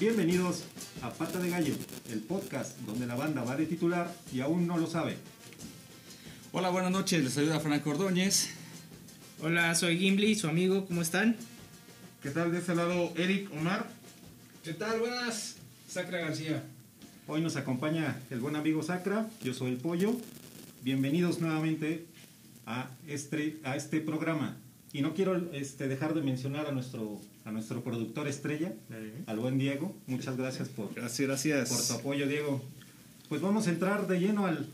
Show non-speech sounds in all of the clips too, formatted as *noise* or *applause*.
Bienvenidos a Pata de Gallo, el podcast donde la banda va de titular y aún no lo sabe. Hola, buenas noches, les saluda Franco Ordóñez. Hola, soy Gimli, su amigo, ¿cómo están? ¿Qué tal de ese lado Eric Omar? ¿Qué tal? Buenas, Sacra García. Hoy nos acompaña el buen amigo Sacra, yo soy el Pollo. Bienvenidos nuevamente a este, a este programa. Y no quiero este, dejar de mencionar a nuestro, a nuestro productor estrella, al buen Diego. Muchas gracias por, Gracias, gracias. por tu apoyo, Diego. Pues vamos a entrar de lleno al,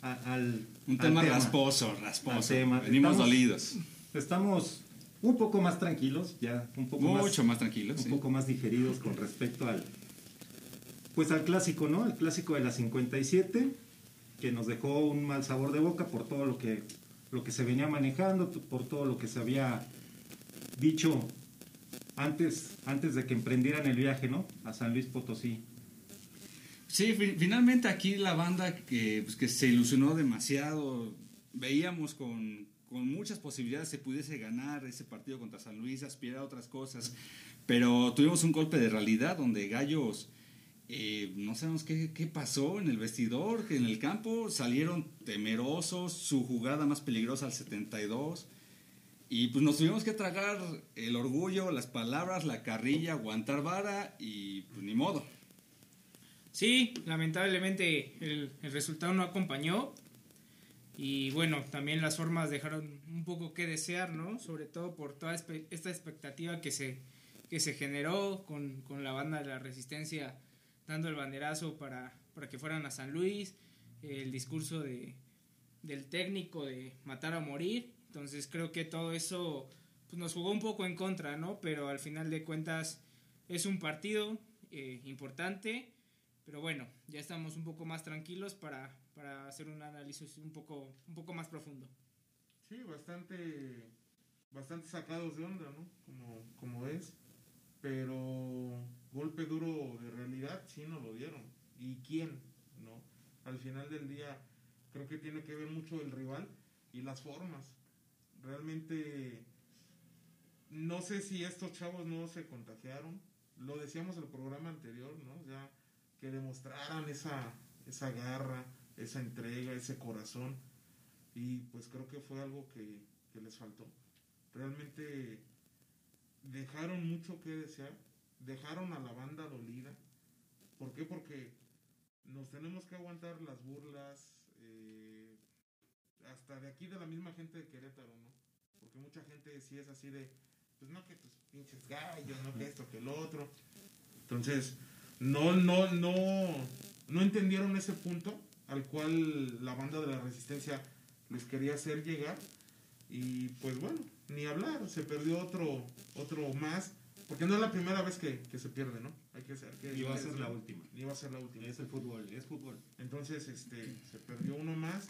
a- al Un al tema, rasposo, rasposo. tema. Venimos Estamos- dolidos. Estamos un poco más tranquilos, ya un poco más Mucho más tranquilos. un sí. poco más digeridos con respecto al pues al clásico, ¿no? El clásico de la 57 que nos dejó un mal sabor de boca por todo lo que lo que se venía manejando, por todo lo que se había dicho antes antes de que emprendieran el viaje, ¿no? A San Luis Potosí. Sí, fi- finalmente aquí la banda que, pues, que se ilusionó demasiado, veíamos con, muchas posibilidades se pudiese ganar ese partido contra San Luis, aspirar a otras cosas, pero tuvimos un golpe de realidad donde Gallos, eh, no sabemos qué, pasó en el vestidor, que en el campo salieron temerosos, su jugada más peligrosa al 72. Y pues nos tuvimos que tragar el orgullo, las palabras, la carrilla, aguantar vara y pues ni modo. Sí, lamentablemente el, el resultado no acompañó. Y bueno, también las formas dejaron un poco que desear, ¿no? Sobre todo por toda esta expectativa que se, que se generó con, con la banda de la Resistencia dando el banderazo para, para que fueran a San Luis, el discurso de, del técnico de matar a morir. Entonces creo que todo eso pues, nos jugó un poco en contra, ¿no? Pero al final de cuentas es un partido eh, importante. Pero bueno, ya estamos un poco más tranquilos para, para hacer un análisis un poco, un poco más profundo. Sí, bastante, bastante sacados de onda, ¿no? Como, como es. Pero golpe duro de realidad sí nos lo dieron. ¿Y quién? ¿No? Al final del día creo que tiene que ver mucho el rival y las formas. Realmente no sé si estos chavos no se contagiaron. Lo decíamos en el programa anterior, ¿no? Ya que demostraran esa, esa garra, esa entrega, ese corazón. Y pues creo que fue algo que, les faltó. Realmente dejaron mucho que desear, dejaron a la banda dolida. ¿Por qué? Porque nos tenemos que aguantar las burlas, eh, hasta de aquí de la misma gente de Querétaro, ¿no? Porque mucha gente sí es así de, pues no que tus pinches gallos, no que esto, que el otro. Entonces, no, no, no, no entendieron ese punto al cual la banda de la resistencia les quería hacer llegar. Y pues bueno, ni hablar, se perdió otro, otro más, porque no es la primera vez que, que se pierde, ¿no? Hay que ser, que Y va a ser la última. Ni va a ser la última. Es el fútbol, es fútbol. Entonces, este, se perdió uno más.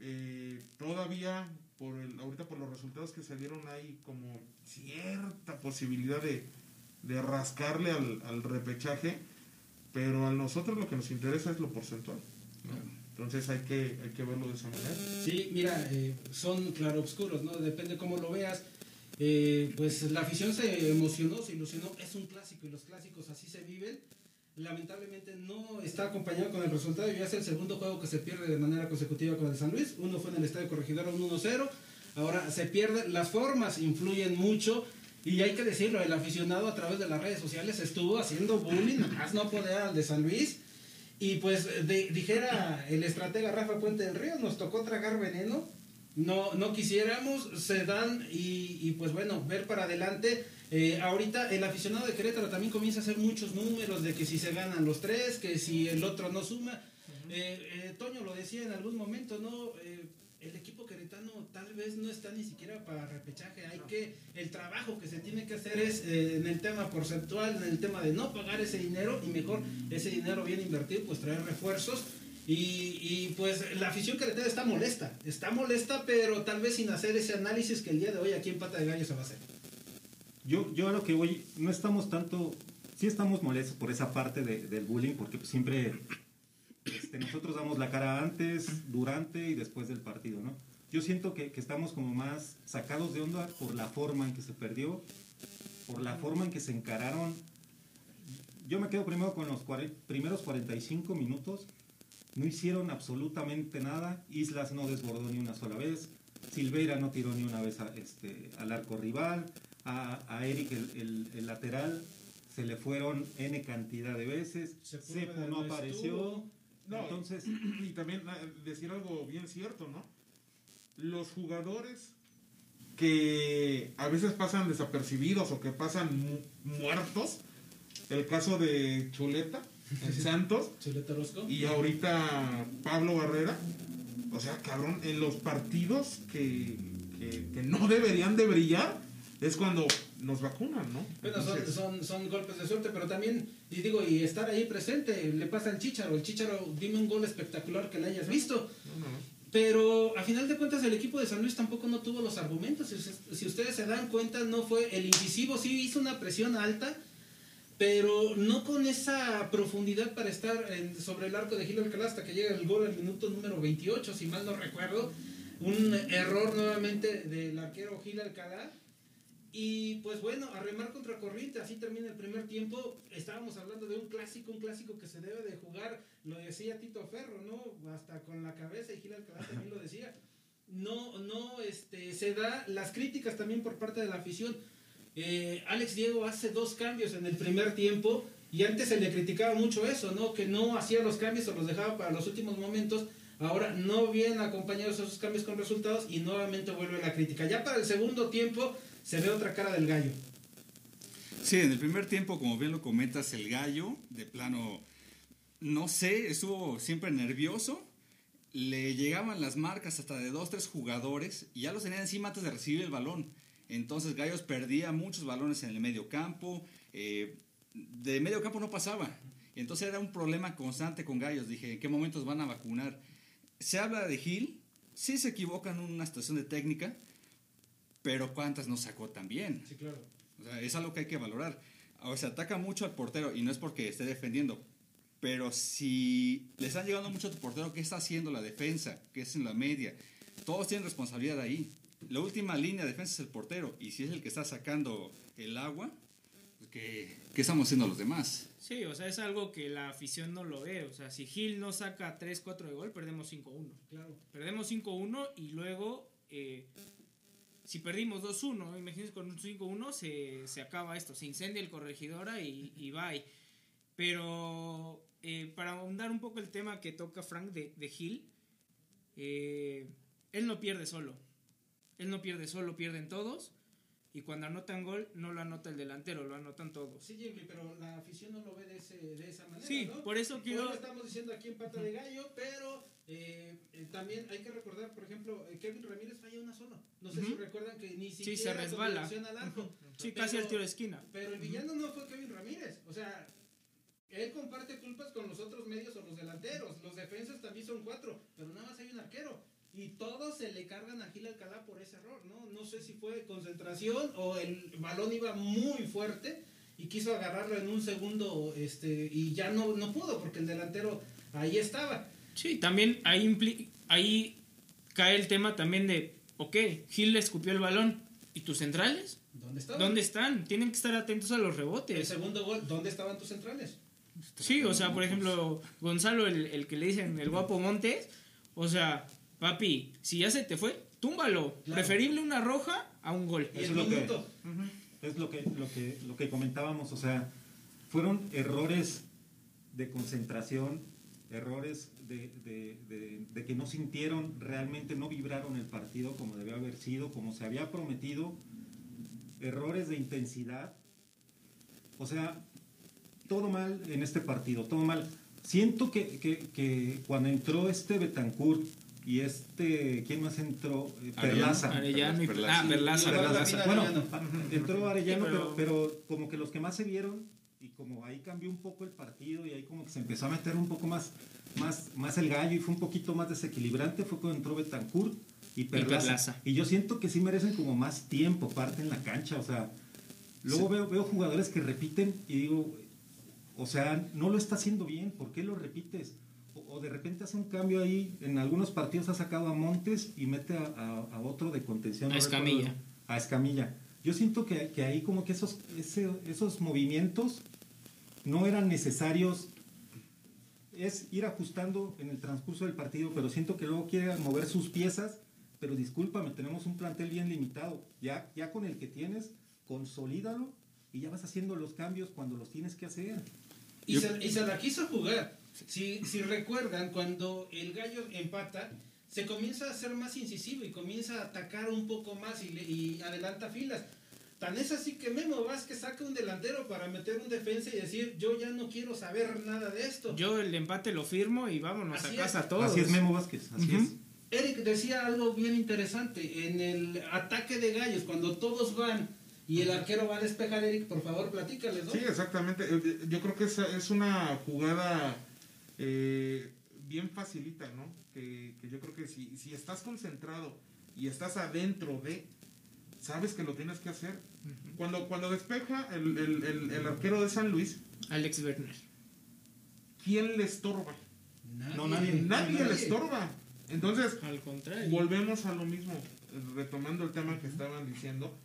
Eh, todavía, por el, ahorita por los resultados que se dieron, hay como cierta posibilidad de, de rascarle al, al repechaje, pero a nosotros lo que nos interesa es lo porcentual. ¿no? Entonces hay que, hay que verlo de esa manera. Sí, mira, eh, son claroscuros, ¿no? Depende cómo lo veas. Eh, pues la afición se emocionó, se ilusionó. Es un clásico y los clásicos así se viven. Lamentablemente no está acompañado con el resultado ya es el segundo juego que se pierde de manera consecutiva con el San Luis. Uno fue en el Estadio Corregidora, un 1-0. Ahora se pierde. Las formas influyen mucho. Y hay que decirlo, el aficionado a través de las redes sociales estuvo haciendo bullying, más no poder al de San Luis. Y pues de- dijera el estratega Rafa Puente del Río, nos tocó tragar veneno. No, no quisiéramos, se dan y, y, pues bueno, ver para adelante. Eh, ahorita el aficionado de Querétaro también comienza a hacer muchos números de que si se ganan los tres, que si el otro no suma. Eh, eh, Toño lo decía en algún momento, ¿no? El equipo queretano tal vez no está ni siquiera para repechaje. Hay que, el trabajo que se tiene que hacer es eh, en el tema porcentual, en el tema de no pagar ese dinero y mejor ese dinero bien invertido, pues traer refuerzos Y, y, pues la afición queretana está molesta, está molesta, pero tal vez sin hacer ese análisis que el día de hoy aquí en Pata de Gallo se va a hacer. Yo, yo a lo que voy, no estamos tanto, sí estamos molestos por esa parte de- del bullying, porque siempre este, nosotros damos la cara antes, durante y después del partido, ¿no? Yo siento que, que estamos como más sacados de onda por la forma en que se perdió, por la forma en que se encararon. Yo me quedo primero con los primeros 45 minutos. No hicieron absolutamente nada. Islas no desbordó ni una sola vez. Silveira no tiró ni una vez a- este, al arco rival. A, a Eric, el, el- el lateral, se le fueron N cantidad de veces. No no apareció. estuvo. No, Entonces, Y también eh, decir algo bien cierto, ¿no? Los jugadores que a veces pasan desapercibidos o que pasan mu- muertos, el caso de Chuleta *laughs* en Santos Chuleta Orozco. y ahorita Pablo Barrera, o sea, cabrón, en los partidos que, que, que no deberían de brillar es cuando nos vacunan, ¿no? Bueno, son, Entonces, son, son golpes de suerte, pero también, y digo, y estar ahí presente, le pasa al Chicharo. El Chicharo, dime un gol espectacular que le hayas visto. no, no. Pero a final de cuentas el equipo de San Luis tampoco no tuvo los argumentos. Si ustedes se dan cuenta, no fue el incisivo, sí hizo una presión alta, pero no con esa profundidad para estar en- sobre el arco de Gil Alcalá hasta que llega el gol al minuto número 28, si mal no recuerdo. Un error nuevamente del arquero Gil Alcalá. Y pues bueno, a remar contra corriente, así termina el primer tiempo. Estábamos hablando de un clásico, un clásico que se debe de jugar, lo decía Tito Ferro, ¿no? Hasta con la cabeza y Gil Alcalá también lo decía. No, no, este, se da las críticas también por parte de la afición. Eh, Alex Diego hace dos cambios en el primer tiempo y antes se le criticaba mucho eso, ¿no? Que no hacía los cambios o los dejaba para los últimos momentos. Ahora no vienen acompañados esos cambios con resultados y nuevamente vuelve la crítica. Ya para el segundo tiempo se ve otra cara del gallo. Sí, en el primer tiempo, como bien lo comentas, el gallo, de plano, no sé, estuvo siempre nervioso. Le llegaban las marcas hasta de dos, tres jugadores y ya los tenían encima antes de recibir el balón. Entonces Gallos perdía muchos balones en el medio campo. eh, de medio campo no pasaba. Entonces era un problema constante con Gallos. Dije, ¿en qué momentos van a vacunar? Se habla de Gil, sí se equivoca en una situación de técnica, pero ¿cuántas no sacó también? Sí, claro. O sea, es algo que hay que valorar. O sea, ataca mucho al portero y no es porque esté defendiendo. Pero si le están llegando mucho a tu portero, ¿qué está haciendo la defensa? ¿Qué es en la media? Todos tienen responsabilidad ahí. La última línea de defensa es el portero. Y si es el que está sacando el agua, pues, ¿qué, qué estamos haciendo los demás? Sí, o sea, es algo que la afición no lo ve. O sea, si Gil no saca 3-4 de gol, perdemos 5-1. Claro. Perdemos 5-1 y luego, eh, si perdimos 2-1, imagínense con un 5-1 se, se acaba esto, se incendia el corregidora y, y bye. Pero eh, para ahondar un poco el tema que toca Frank de, de Gil, eh, él no pierde solo. Él no pierde solo, pierden todos. Y cuando anotan gol, no lo anota el delantero, lo anotan todos. Sí, Jimmy, pero la afición no lo ve de, ese, de esa manera. Sí, ¿no? por eso quiero- lo estamos diciendo aquí en Pata de Gallo, pero eh, eh, también hay que recordar, por ejemplo, eh, Kevin Ramírez falla una sola. No sé si recuerdan que ni Sí, siquiera se con resbala. al arco. Sí, Pero- casi al tiro de esquina. Pero el villano no fue Kevin Ramírez. O sea, él comparte culpas con los otros medios o los delanteros. Los defensas también son cuatro, pero nada más hay un arquero. Y todos se le cargan a Gil Alcalá por ese error, ¿no? No sé si fue concentración o el balón iba muy fuerte y quiso agarrarlo en un segundo este, y ya no, no pudo porque el delantero ahí estaba. Sí, también ahí, ahí cae el tema también de, ok, Gil le escupió el balón. ¿Y tus centrales? ¿Dónde estaba? ¿Dónde están? Tienen que estar atentos a los El rebotes. segundo gol, ¿dónde estaban tus centrales? Sí, o sea, por ejemplo, Gonzalo, el, el que le dicen el guapo Montes, o sea, papi, si ya se te fue, túmbalo. Claro. Preferible una roja a un gol. Eso es lo que-. Es lo que, lo que, lo que comentábamos, o sea, fueron errores de concentración, errores de, de- de- de que no sintieron, realmente no vibraron el partido como debió haber sido, como se había prometido, errores de intensidad, o sea, todo mal en este partido, todo mal. Siento que, que- que cuando entró este Betancourt y este, ¿quién más entró? Eh, Perlaza. Arellano y Perlaza. Ah, Bueno, entró Arellano, Sí, pero, pero- pero como que los que más se vieron y como ahí cambió un poco el partido y ahí como que se empezó a meter un poco más, más, más el gallo y fue un poquito más desequilibrante, fue cuando entró Betancourt y Perlaza. Perlaza. Y yo siento que sí merecen como más tiempo, parte en la cancha, o sea, luego veo, veo jugadores que repiten y digo, o sea, no lo está haciendo bien, ¿por qué lo repites? O, de repente hace un cambio ahí, en algunos partidos ha sacado a Montes y mete a, a- a otro de contención. A no Escamilla. recuerdo, a Escamilla. Yo siento que, que ahí como que esos, ese- esos movimientos no eran necesarios. Es ir ajustando en el transcurso del partido, pero siento que luego quiere mover sus piezas. Pero discúlpame, tenemos un plantel bien limitado. Ya, ya con el que tienes, consolídalo y ya vas haciendo los cambios cuando los tienes que hacer. Y, se, y se la quiso jugar. Si, si recuerdan, cuando el gallo empata, se comienza a ser más incisivo y comienza a atacar un poco más y, le- y adelanta filas. Tan es así que Memo Vázquez saca un delantero para meter un defensa y decir, yo ya no quiero saber nada de esto. Yo el empate lo firmo y vámonos Así a casa es. todos. Así es Memo Vázquez, así Ujú. es. Eric decía algo bien interesante. En el ataque de gallos, cuando todos van y el arquero va a despejar, Eric, por favor, platícales, ¿no? Sí, exactamente. Eh, eh, Yo creo que esa es una jugada eh, bien facilita, ¿no? Que, que yo creo que si, si estás concentrado y estás adentro de, sabes que lo tienes que hacer. Cuando, cuando despeja el, el- el- el arquero de San Luis, Alex Werner. ¿quién le estorba? No, nadie. Nadie le estorba. Entonces, Al contrario. volvemos a lo mismo, retomando el tema que estaban diciendo,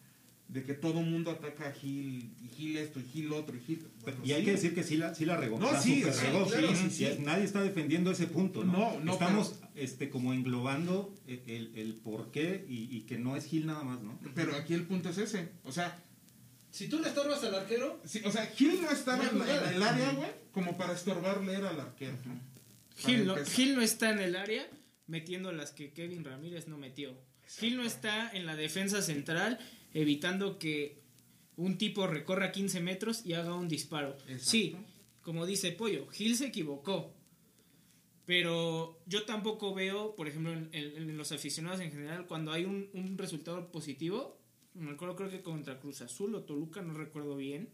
de que todo mundo ataca a Gil, y Gil esto, y Gil otro, y Gil... bueno, y hay sí. que decir que sí la, sí la regó. No, la sí, sí, regó, claro, sí, sí, sí, sí. Nadie está defendiendo ese punto, ¿no? No, no, Estamos este, como englobando el, el, el por qué y, y que no es Gil nada más, ¿no? Pero aquí el punto es ese. O sea, Si tú le estorbas al arquero, sí, o sea Gil no estaba en, en el área, güey, como para estorbarle era al arquero. Gil no. Gil no está en el área metiendo las que Kevin Ramírez no metió. Gil no está en la defensa central evitando que un tipo recorra 15 metros y haga un disparo. Exacto. Sí, como dice Pollo, Gil se equivocó. Pero yo tampoco veo, por ejemplo, en, en- en los aficionados en general, cuando hay un, un resultado positivo, me acuerdo creo que contra Cruz Azul o Toluca, no recuerdo bien,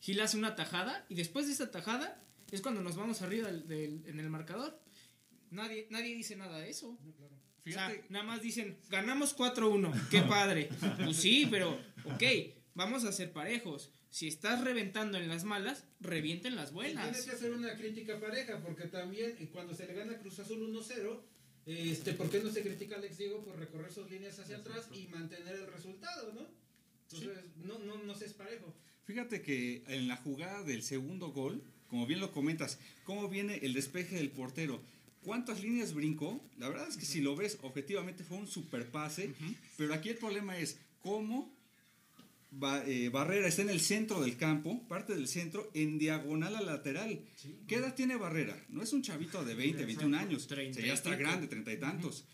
Gil hace una tajada y después de esa tajada es cuando nos vamos arriba del- del- en el marcador. Nadie, nadie dice nada de eso. O sea, Fíjate- nada más dicen, ganamos 4-1, qué *laughs* padre. Pues sí, pero, ok, vamos a ser parejos. Si estás reventando en las malas, revienten las y buenas. que hacer una crítica pareja, porque también eh, cuando se le gana a Cruz Azul 1-0, este, ¿por qué no se critica a Alex Diego por recorrer sus líneas hacia atrás y mantener el resultado, no? Entonces, no, no, no se es parejo. Fíjate que en la jugada del segundo gol, como bien lo comentas, cómo viene el despeje del portero. ¿Cuántas líneas brincó? La verdad es que si lo ves objetivamente fue un super pase, pero aquí el problema es cómo Ba- eh, Barrera está en el centro del campo, parte del centro, en diagonal al lateral. ¿Qué edad tiene Barrera? No es un chavito de 20, 21 años, ya está grande, treinta y tantos.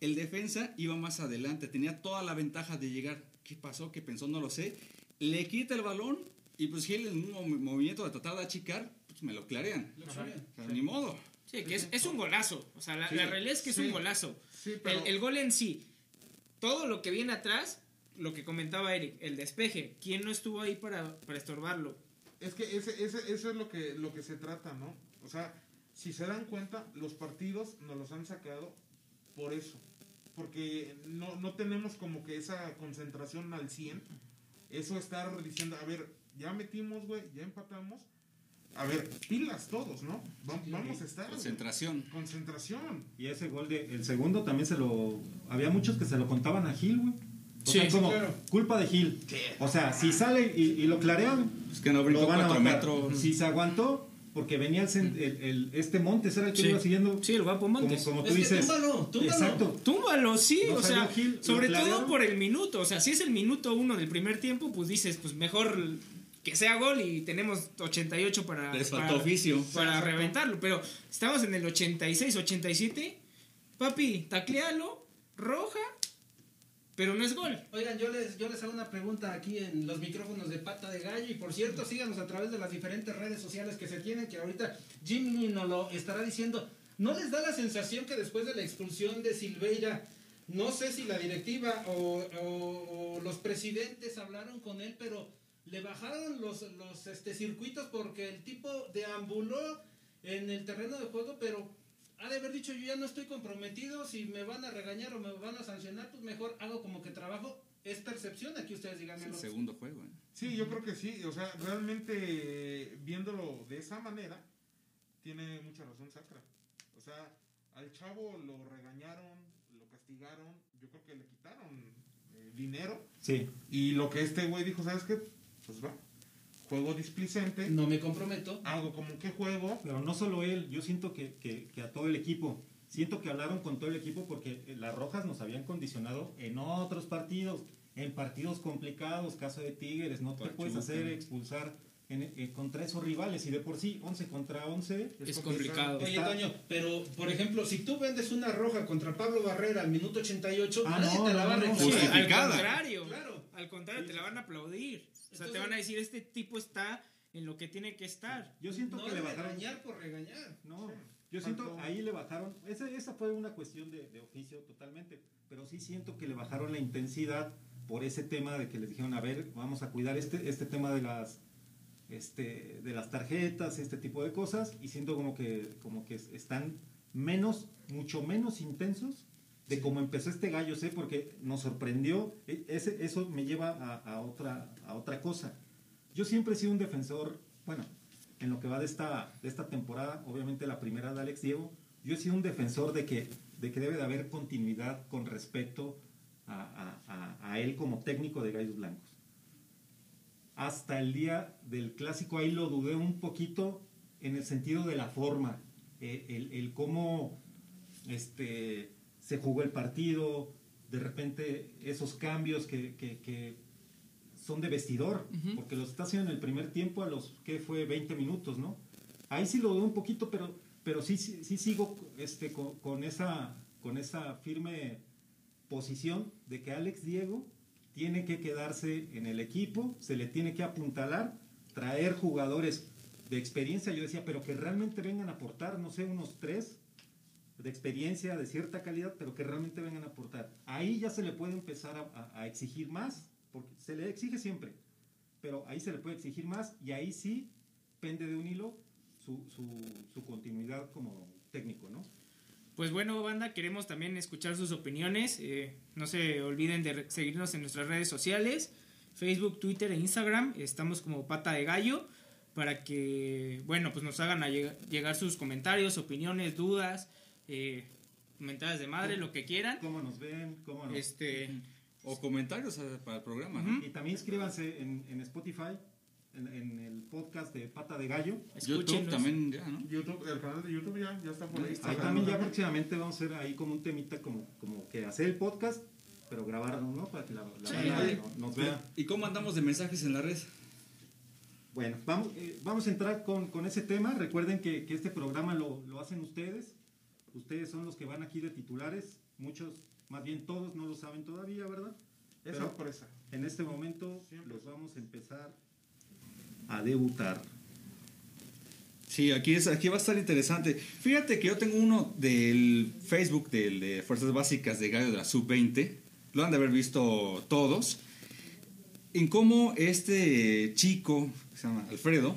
El defensa iba más adelante, tenía toda la ventaja de llegar. ¿Qué pasó? ¿Qué pensó? No lo sé. Le quita el balón y pues Gil en un mov- movimiento de tratar de achicar, pues me lo clarean. Lo sabían. O sea, Ni modo. Sí, que es, es un golazo. O sea, la, Sí, la realidad es que es un golazo. Pero- el, el gol en sí, todo lo que viene atrás, lo que comentaba Eric, el despeje. ¿Quién no estuvo ahí para, para estorbarlo? Es que ese, ese, eso es lo que, lo que se trata, ¿no? O sea, si se dan cuenta, los partidos nos los han sacado por eso. Porque no, no tenemos como que esa concentración al 100. Eso estar diciendo, a ver, ya metimos, güey, ya empatamos. A ver, pilas todos, ¿no? Va- Vamos a estar. güey. Concentración. Concentración. Y ese gol de el segundo también se lo había muchos que se lo contaban a Gil, güey. O Sí, sea, sí, como claro. culpa de Gil. O sea, si sale y, y lo clarean, Es que no brincó cuatro metros. Si se aguantó, porque venía el, el- el- este Montes, era el que Sí. iba siguiendo. Sí, el guapo como, Montes. como tú Es que dices. túmbalo, túmbalo. Exacto. Túmbalo, sí, No o sea, Gil, sobre todo por el minuto. O sea, si es el minuto uno del primer tiempo, pues dices, pues mejor que sea gol y tenemos 88 para, Les para, oficio. para reventarlo. Pero estamos en el 86, 87. Papi, taclealo, roja, pero no es gol. Oigan, yo les, yo les hago una pregunta aquí en los micrófonos de Pata de Gallo y por cierto, síganos a través de las diferentes redes sociales que se tienen, que ahorita Jim Lee nos lo estará diciendo. ¿No les da la sensación que después de la expulsión de Silveira, no sé si la directiva o, o- o los presidentes hablaron con él, pero le bajaron los, los este, circuitos porque el tipo deambuló en el terreno de juego, pero ha de haber dicho yo ya no estoy comprometido, si me van a regañar o me van a sancionar, pues mejor hago como que trabajo. Es percepción, aquí ustedes Es díganme. el segundo juego. ¿eh? Sí, yo creo que sí. O sea, realmente viéndolo de esa manera, tiene mucha razón Sacra. O sea, al chavo lo regañaron, lo castigaron, yo creo que le quitaron eh, dinero. Sí, Y lo que este güey dijo, ¿sabes qué? Pues va, juego displicente, No me comprometo. hago como que juego. pero no solo él, yo siento que, que- que a todo el equipo. Siento que hablaron con todo el equipo porque eh, las rojas nos habían condicionado en otros partidos, en partidos complicados, caso de Tigres, no te Pachuca. puedes hacer expulsar en- eh, contra esos rivales y de por sí 11 contra 11 Es complicado. Oye, Toño, pero por ejemplo, si tú vendes una roja contra Pablo Barrera al minuto 88, Ah, nadie no, te la no, va a no, al contrario. Claro. Al contrario, te la van a aplaudir. O sea, te van a decir, este tipo está en lo que tiene que estar. Yo siento no que le bajaron. regañar por regañar. No, Sí. yo siento Faltó- ahí le bajaron. Esa, esa fue una cuestión de, de oficio totalmente. Pero sí siento que le bajaron la intensidad por ese tema de que les dijeron, a ver, vamos a cuidar este, este tema de las este, de las tarjetas, este tipo de cosas, y siento como que, como que están menos, mucho menos intensos de cómo empezó este gallo, sé, porque nos sorprendió, e- eso me lleva a, otra, a otra cosa. Yo siempre he sido un defensor, bueno, en lo que va de esta, de esta temporada, obviamente la primera de Alex Diego, yo he sido un defensor de que, de que debe de haber continuidad con respecto a, a- a- él como técnico de Gallos Blancos. Hasta el día del clásico ahí lo dudé un poquito en el sentido de la forma, eh, el cómo este, se jugó el partido, de repente esos cambios que, que- que son de vestidor, porque los está haciendo en el primer tiempo a los que fue 20 minutos, ¿no? Ahí sí lo dudé un poquito, pero, pero sí, sí, sí sigo este, con, con esa, con esa firme posición de que Alex Diego tiene que quedarse en el equipo, se le tiene que apuntalar, traer jugadores de experiencia, yo decía, pero que realmente vengan a aportar, no sé, unos tres de experiencia, de cierta calidad, pero que realmente vengan a aportar. Ahí ya se le puede empezar a, exigir más, porque se le exige siempre, pero ahí se le puede exigir más y ahí sí pende de un hilo su, su, continuidad como técnico, ¿no? Pues bueno, banda, queremos también escuchar sus opiniones. Eh, no se olviden de seguirnos en nuestras redes sociales, Facebook, Twitter e Instagram. Estamos como Pata de Gallo para que, bueno, pues nos hagan llegar sus comentarios, opiniones, dudas, eh, de madre, lo que quieran. ¿Cómo nos ven? ¿Cómo nos... Este, O comentarios para el programa. Y también inscríbanse en, en Spotify, en, en el podcast de Pata de Gallo. YouTube también ya, ¿no? YouTube, el canal de YouTube ya, ya está por ahí. Ahí también ya próximamente vamos a hacer ahí como un temita como, como que hacer el podcast, pero grabarlo, ¿no? Para que la, la Sí. banda nos vea. ¿Y cómo andamos de mensajes en la red? Bueno, vamos, eh, vamos a entrar con, con ese tema. Recuerden que, que este programa lo, lo hacen ustedes. Ustedes son los que van aquí de titulares. Muchos, más bien todos, no lo saben todavía, ¿verdad? Es Pero sorpresa. en este momento Siempre. los vamos a empezar a debutar. Sí, aquí, es, aquí va a estar interesante. Fíjate que yo tengo uno del Facebook del de Fuerzas Básicas de Gallo de la Sub-20. Lo han de haber visto todos. En cómo este chico, que se llama Alfredo,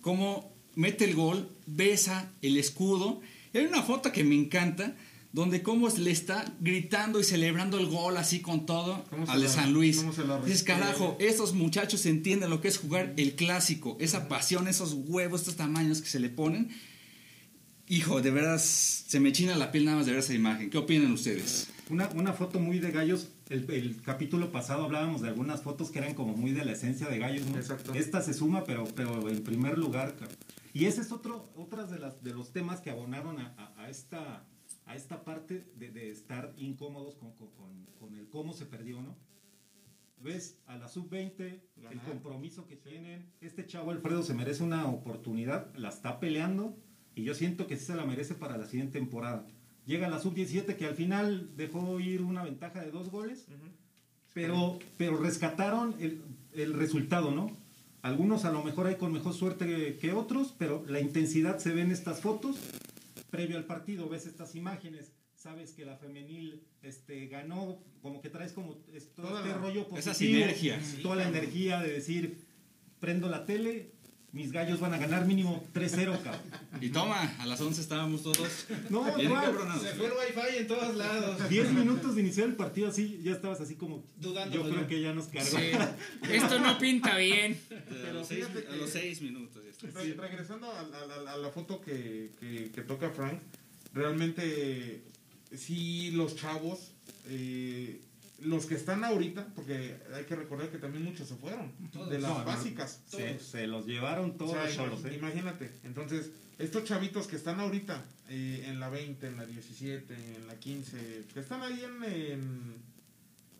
cómo mete el gol, besa el escudo. Y hay una foto que me encanta, donde cómo le está gritando y celebrando el gol así con todo ¿Cómo se al de San Luis. cómo se la Dices, carajo, estos muchachos entienden lo que es jugar el clásico, esa pasión, esos huevos, estos tamaños que se le ponen. Hijo, de veras, se me china la piel nada más de ver esa imagen. ¿Qué opinan ustedes? Una, una foto muy de gallos. El, el capítulo pasado hablábamos de algunas fotos que eran como muy de la esencia de gallos. ¿no? Exacto. Esta se suma, pero, pero en primer lugar. cabrón. Y ese es otro otras de, las, de los temas que abonaron a, a- a esta, a esta parte de, de estar incómodos con, con- con- el cómo se perdió, ¿no? Ves a la sub-20, el compromiso que tienen. Este chavo Alfredo se merece una oportunidad, la está peleando y yo siento que sí se la merece para la siguiente temporada. Llega a la sub-17 que al final dejó ir una ventaja de dos goles, Ujú. pero, pero rescataron el, el resultado, ¿no? Algunos a lo mejor hay con mejor suerte que, otros, pero la intensidad se ve en estas fotos. Previo al partido ves estas imágenes, sabes que la femenil este, ganó, como que traes como todo este rollo positivo. esa sinergia. Toda la energía de decir, prendo la tele, mis gallos van a ganar mínimo 3-0, cabrón. Y toma, a las 11 estábamos todos No, bien. Se fue el wifi en todos lados. 10 minutos de iniciar el partido así, ya estabas así como, Dudando, yo creo ya. que ya nos cargó. Sí. *laughs* Esto no pinta bien. A los seis, fíjate a los seis minutos. ya está. Re- regresando a, a- a- a la foto que, que- que toca Frank, realmente sí los chavos, eh, los que están ahorita, porque hay que recordar que también muchos se fueron Todos. de las No, no, básicas. Se, se los llevaron todos O sea, ¿eh? imagínate, entonces, estos chavitos que están ahorita eh, en la 20, en la 17, en la 15, que están ahí en, en,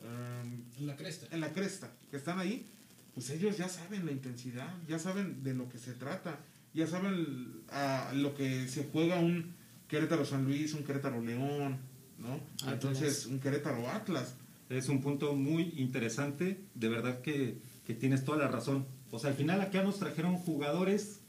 em, En la cresta. en la cresta, que están ahí, pues ellos ya saben la intensidad, ya saben de lo que se trata, ya saben a lo que se juega un Querétaro San Luis, un Querétaro León, ¿no? Atlas. Entonces, un Querétaro Atlas. Es un punto muy interesante, de verdad que, que tienes toda la razón. O sea, al final acá nos trajeron jugadores.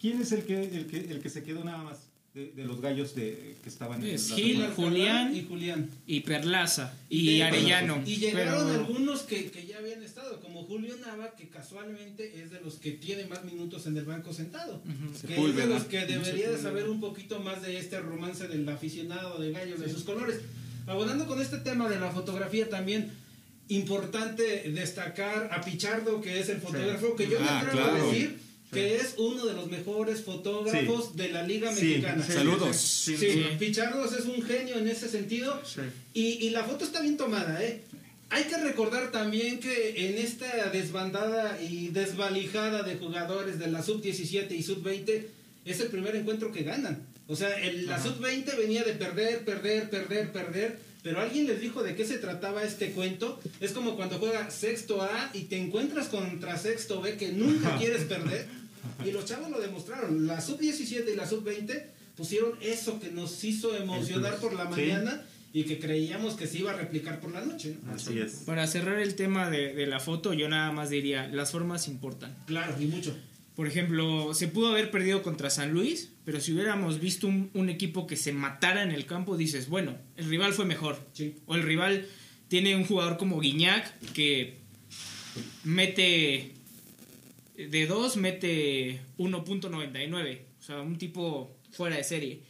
¿Quién es el que, el que, el que se quedó nada más de, de los gallos de, que estaban Es la Gil? Julián. y Julián. Y Perlaza. Y Arellano. Y llegaron Pero- algunos que, que ya habían estado, como Julio Nava, que casualmente es de los que tiene más minutos en el banco sentado. Que es de los que debería de saber un poquito más de este romance del aficionado de gallos, de sus colores. Abonando con este tema de la fotografía también, importante destacar a Pichardo, que es el fotógrafo, que yo me Ah, atrevo a claro. decir que es uno de los mejores fotógrafos de la Liga Sí, Mexicana. Sí, Saludos. sí, Sí, Sí. Pichardos es un genio en ese sentido. sí. Y, y la foto está bien tomada, ¿eh? Hay que recordar también que en esta desbandada y desvalijada de jugadores de la sub-17 y sub-20 es el primer encuentro que ganan. O sea, el- la sub-20 venía de perder, perder, perder, perder, pero alguien les dijo de qué se trataba este cuento. Es como cuando juega sexto A y te encuentras contra sexto B que nunca quieres perder. Y los chavos lo demostraron. La sub-17 y la sub-20 pusieron eso que nos hizo emocionar por la Sí. mañana y que creíamos que se iba a replicar por la noche. ¿no? Así es. Para cerrar el tema de, de la foto, yo nada más diría, las formas importan. Claro, y mucho. Por ejemplo, se pudo haber perdido contra San Luis, pero si hubiéramos visto un, un equipo que se matara en el campo, dices, bueno, el rival fue mejor. Sí. O el rival tiene un jugador como Guiñac que mete de 2, mete 1.99. O sea, un tipo fuera de serie.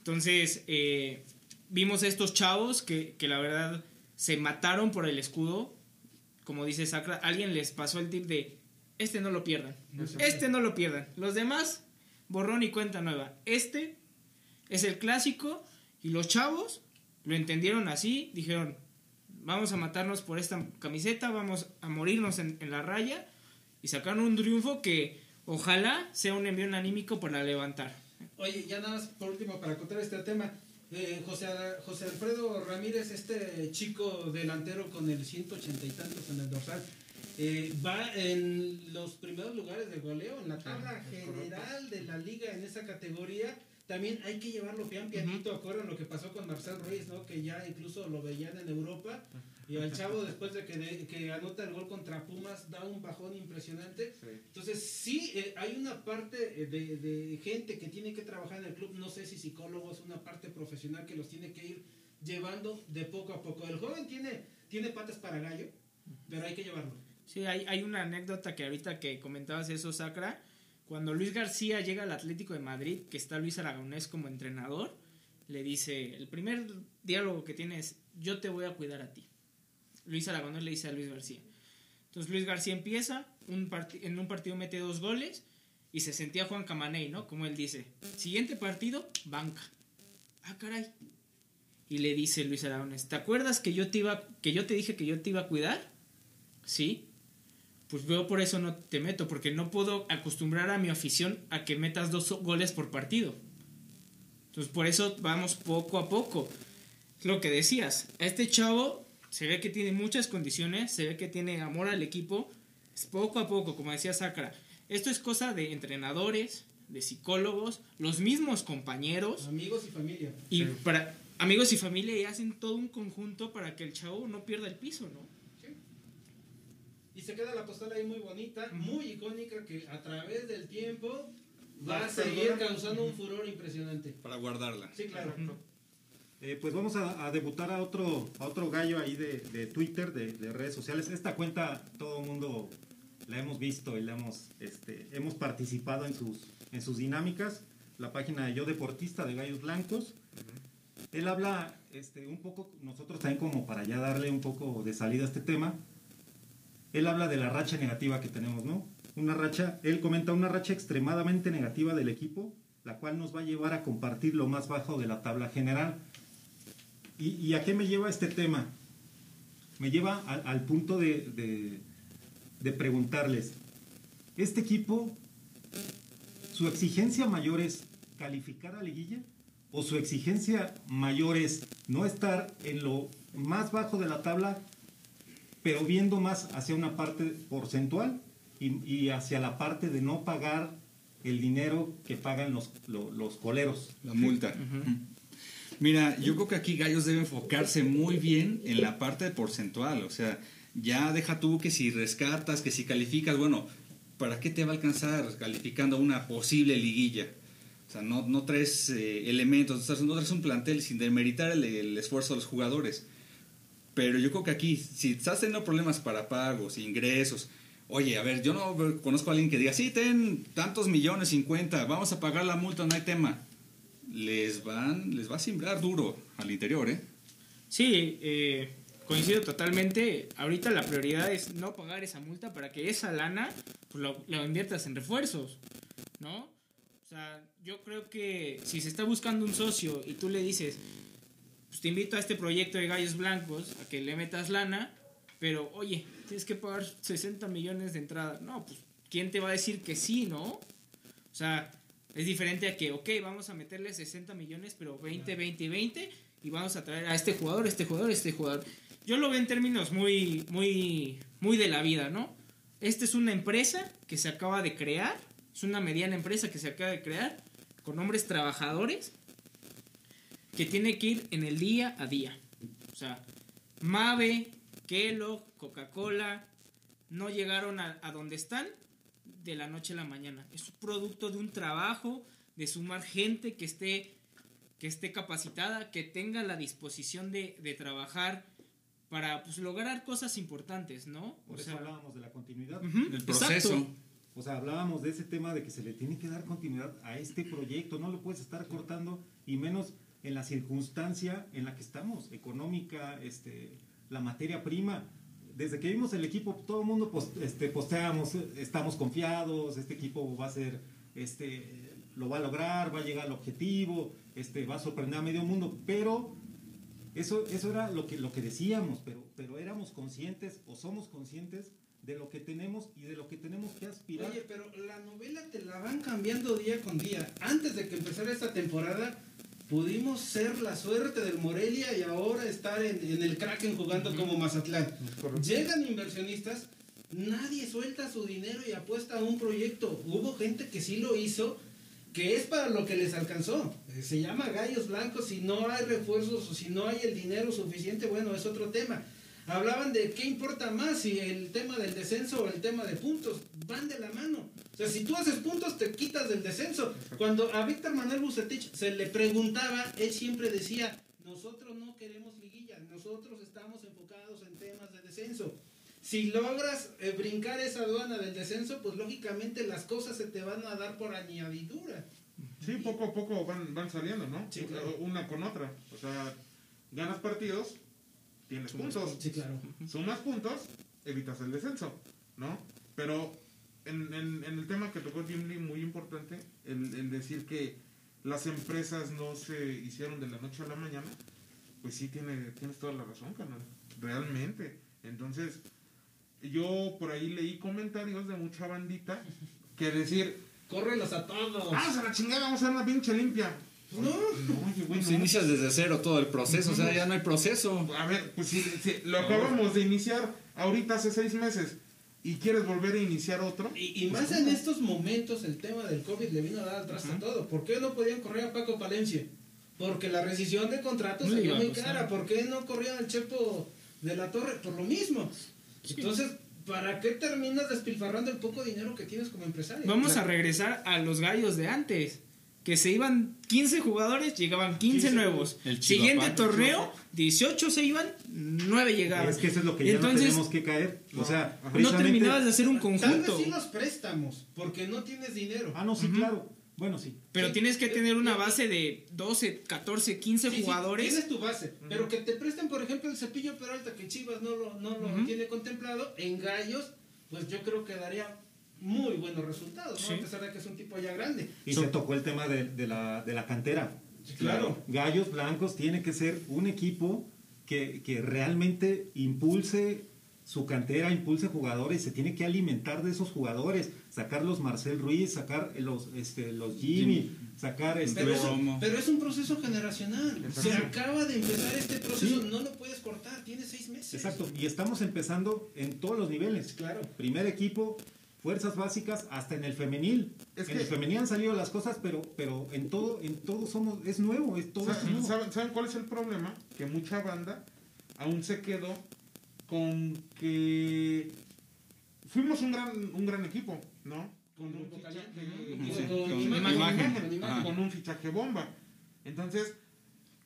Entonces, eh, vimos a estos chavos que, que la verdad se mataron por el escudo. Como dice Sacra, alguien les pasó el tip de, este no lo pierdan. Este no lo pierdan. Los demás, borrón y cuenta nueva. Este es el clásico y los chavos lo entendieron así, dijeron, vamos a matarnos por esta camiseta, vamos a morirnos en, en la raya y sacaron un triunfo que ojalá sea un envío anímico para levantar. Oye, ya nada más por último para contar este tema. eh, José, José Alfredo Ramírez, este chico delantero con el 180 y tantos en el dorsal, eh, va en los primeros lugares de goleo en la tabla general de la liga en esa categoría. También hay que llevarlo pian pianito, acuerdan lo que pasó con Marcel Ruiz, ¿no? Que ya incluso lo veían en Europa y al chavo después de que, de- que anota el gol contra Pumas da un bajón impresionante. Sí. Entonces, sí, eh, hay una parte eh, de, de gente que tiene que trabajar en el club, no sé si psicólogos, una parte profesional que los tiene que ir llevando de poco a poco. El joven tiene, tiene patas para gallo, pero hay que llevarlo. Sí, hay, hay una anécdota que ahorita que comentabas eso, Sacra, cuando Luis García llega al Atlético de Madrid, que está Luis Aragonés como entrenador, le dice, el primer diálogo que tiene es, yo te voy a cuidar a ti. Luis Aragonés le dice a Luis García. Entonces Luis García empieza, un en un partido mete dos goles y se sentía Juan Camaney, ¿no? Como él dice, siguiente partido, banca. Ah, caray. Y le dice Luis Aragonés, ¿te acuerdas que yo te iba, que yo te dije que yo te iba a cuidar? Sí. Pues veo por eso no te meto, porque no puedo acostumbrar a mi afición a que metas dos goles por partido. Entonces por eso vamos poco a poco. Lo que decías, este chavo se ve que tiene muchas condiciones, se ve que tiene amor al equipo, es poco a poco, como decía Sacra. Esto es cosa de entrenadores, de psicólogos, los mismos compañeros Amigos y familia. y Sí. para amigos y familia y hacen todo un conjunto para que el chavo no pierda el piso, ¿no? Y se queda la postal ahí muy bonita, muy icónica, que a través del tiempo va a seguir causando un furor impresionante. Para guardarla. Sí, claro. Eh, pues vamos a, a debutar a otro, a otro gallo ahí de, de Twitter, de, de redes sociales. Esta cuenta todo el mundo la hemos visto y la hemos, este, hemos participado en sus, en sus dinámicas. La página de Yo Deportista de Gallos Blancos. Él habla este, un poco, nosotros también como para ya darle un poco de salida a este tema, él habla de la racha negativa que tenemos, ¿no? Una racha, él comenta una racha extremadamente negativa del equipo, la cual nos va a llevar a compartir lo más bajo de la tabla general. ¿Y, a qué me lleva este tema? Me lleva al, punto de, de, de preguntarles, ¿este equipo, su exigencia mayor es calificar a liguilla? ¿O su exigencia mayor es no estar en lo más bajo de la tabla, pero viendo más hacia una parte porcentual y, y hacia la parte de no pagar el dinero que pagan los, lo- los coleros? La multa. Mira, yo creo que aquí Gallos debe enfocarse muy bien en la parte porcentual. O sea, ya deja tú que si rescatas, que si calificas, bueno, ¿para qué te va a alcanzar calificando una posible liguilla? O sea, no, no traes eh, elementos, no traes, no traes un plantel sin demeritar el, el esfuerzo de los jugadores. Pero yo creo que aquí, si estás teniendo problemas para pagos, ingresos, oye, a ver, yo no conozco a alguien que diga, sí, ten tantos millones, 50, vamos a pagar la multa, no hay tema. Les van, les va a simbrar duro al interior, ¿eh? Sí, eh, coincido totalmente. Ahorita la prioridad es no pagar esa multa para que esa lana pues, lo, lo inviertas en refuerzos, ¿no? O sea, yo creo que si se está buscando un socio y tú le dices, pues te invito a este proyecto de Gallos Blancos a que le metas lana, pero oye, tienes que pagar 60 millones de entrada. No, pues, ¿quién te va a decir que sí, no? O sea, es diferente a que, ok, vamos a meterle 60 millones, pero 20, 20 y 20, y vamos a traer a este jugador, este jugador, este jugador. Yo lo veo en términos muy, muy, muy de la vida, ¿no? Esta es una empresa que se acaba de crear, es una mediana empresa que se acaba de crear, con hombres trabajadores, que tiene que ir en el día a día. O sea, Mave, Kellogg, Coca-Cola, no llegaron a, a donde están de la noche a la mañana. Es producto de un trabajo, de sumar gente que esté, que esté capacitada, que tenga la disposición de, de trabajar para pues, lograr cosas importantes, ¿no? Por O eso sea, hablábamos de la continuidad. ujú, El proceso. exacto. O sea, hablábamos de ese tema de que se le tiene que dar continuidad a este proyecto, no lo puedes estar cortando y menos en la circunstancia en la que estamos, económica, este, la materia prima. Desde que vimos el equipo, todo el mundo este, posteamos, eh, estamos confiados, este equipo va a ser, este, lo va a lograr, va a llegar al objetivo, este, va a sorprender a medio mundo, pero eso, eso era lo que, lo que decíamos, pero, pero éramos conscientes o somos conscientes de lo que tenemos y de lo que tenemos que aspirar. Oye, pero la novela te la van cambiando día con día. Antes de que empezara esta temporada, pudimos ser la suerte del Morelia y ahora estar en, en el Kraken jugando como Mazatlán. Llegan inversionistas, nadie suelta su dinero y apuesta a un proyecto. Hubo gente que sí lo hizo, que es para lo que les alcanzó. Eh, Se llama gallos blancos, si no hay refuerzos o si no hay el dinero suficiente, bueno, es otro tema. Hablaban de qué importa más, si el tema del descenso o el tema de puntos, van de la mano. O sea, si tú haces puntos, te quitas del descenso. Cuando a Víctor Manuel Bucetich se le preguntaba, él siempre decía, nosotros no queremos liguilla, nosotros estamos enfocados en temas de descenso. Si logras eh, brincar esa aduana del descenso, pues lógicamente las cosas se te van a dar por añadidura. Sí, poco a poco van, van saliendo, ¿no? Sí, claro. Una con otra. O sea, ganas partidos, tienes puntos. Sí, claro. Sumas puntos, evitas el descenso, ¿no? Pero en, en- en el tema que tocó Jimmy, muy importante, el, el decir que las empresas no se hicieron de la noche a la mañana, pues sí tiene, tienes toda la razón, canal. Realmente. Entonces, yo por ahí leí comentarios de mucha bandita que decir, Córrelos a todos. vamos a la chingada, vamos a hacer una pinche limpia. No. No, oye, güey, Pues no. inicias desde cero todo el proceso, o sea, ya no hay proceso. A ver, pues si, si lo acabamos de iniciar ahorita hace seis meses y quieres volver a iniciar otro, Y, y más en estos momentos el tema del COVID le vino a dar atrás a todo. ¿Por qué no podían correr a Paco Palencia? Porque la rescisión de contratos salió muy cara. ¿Por qué no corrían al Chepo de la Torre? Por lo mismo. Entonces, ¿para qué terminas despilfarrando el poco dinero que tienes como empresario? Vamos a regresar a los gallos de antes. Que se iban 15 jugadores, llegaban 15, 15 nuevos. El Siguiente torneo, 18 se iban, 9 llegaban. Es que eso es lo que ya Entonces, no tenemos que caer. O sea, no precisamente- terminabas de hacer un Tal vez conjunto. sí los préstamos, porque no tienes dinero. Ah, no, sí, claro. Bueno, sí. Pero Sí, tienes que tener una base de 12, 14, 15 Sí, sí, jugadores. tienes tu base, pero que te presten, por ejemplo, el cepillo Peralta, que Chivas no lo, no lo Ujú. tiene contemplado, en Gallos, pues yo creo que daría muy buenos resultados, ¿no? Sí. a pesar de que es un tipo ya grande. Y se tocó el tema de, de la, de la cantera. Claro. Gallos Blancos tiene que ser un equipo que, que realmente impulse su cantera, impulse jugadores, se tiene que alimentar de esos jugadores, sacar los Marcel Ruiz, sacar los, este, los Jimmy, sacar este, Pero, Pero- eso- Romo. pero es un proceso generacional. Se acaba de empezar este proceso, Sí. no lo puedes cortar, tiene seis meses. Exacto, y estamos empezando en todos los niveles. Claro. Primer equipo, fuerzas básicas, hasta en el femenil. Es en que- el femenil han salido las cosas, pero, pero en todo, en todo somos, es nuevo, es todo es ¿Saben, nuevo. saben- saben cuál es el problema? Que mucha banda aún se quedó con que fuimos un gran, un gran equipo, ¿no? Con un fichaje bomba. Entonces,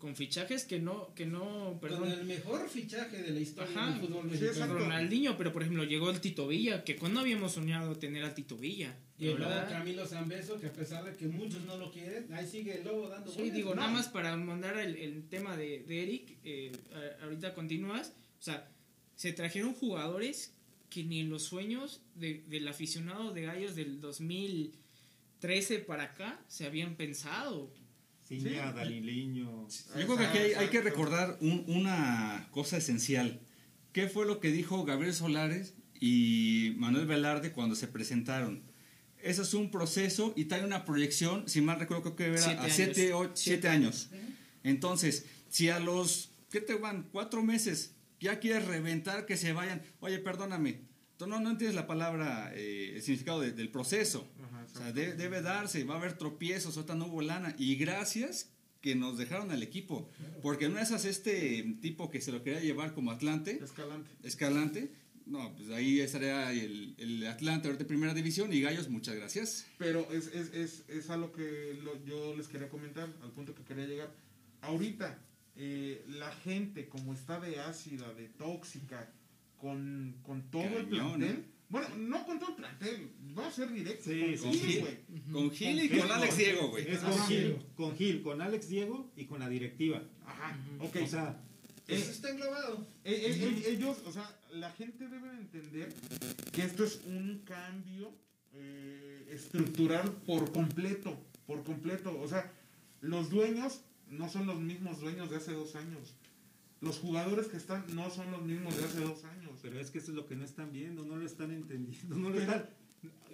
Con fichajes que no, que no, Con perdón. el mejor fichaje de la historia Ajá. del fútbol mexicano. Ronaldinho, pero por ejemplo llegó el Tito Villa, que cuando habíamos soñado tener al Tito Villa. Y el lobo Camilo Zambeso, que a pesar de que muchos no lo quieren, ahí sigue el lobo dando Sí, digo, nada más para mandar el, el tema de, de Eric, eh, ahorita continúas, o sea, se trajeron jugadores que ni en los sueños de- del aficionado de Gallos del 2013 para acá se habían pensado. Ciña, Daliliño. Yo creo que aquí hay, hay que recordar un- una cosa esencial. ¿Qué fue lo que dijo Gabriel Solares y Manuel Velarde cuando se presentaron? Eso es un proceso y trae una proyección, si mal recuerdo, creo que era Siete a años. siete, o- siete Siete años. Entonces, si a los, ¿qué te van? Cuatro meses, ya quieres reventar que se vayan, oye, perdóname, tú no, no entiendes la palabra, eh, el significado de- del proceso. O sea, de- debe darse, va a haber tropiezos, ahorita no hubo lana. Y gracias que nos dejaron al equipo. Porque no esas este tipo que se lo quería llevar como Atlante, Escalante. Escalante, no, pues ahí estaría el, el Atlante ahorita en primera división y Gallos, muchas gracias. Pero es, es, es, es a lo que lo- yo les quería comentar, al punto que quería llegar. Ahorita, eh, la gente como está de ácida, de tóxica, con, con todo el Cañón, plantel. ¿eh? Bueno, no con todo el plantel, va a ser directo. Sí, con sí, Gil, sí. güey. Con Gil y Con Alex Diego, güey. Es con Ajá. Gil, con Gil, con Alex Diego y con la directiva. Ajá, ok. O sea, Eso está englobado. Eh, eh, eh, ellos, o sea, la gente debe de entender que esto es un cambio eh, estructural por completo, por completo. O sea, los dueños no son los mismos dueños de hace dos años. Los jugadores que están no son los mismos de hace dos años. pero es que eso es lo que no están viendo, no lo están entendiendo, no lo están... por-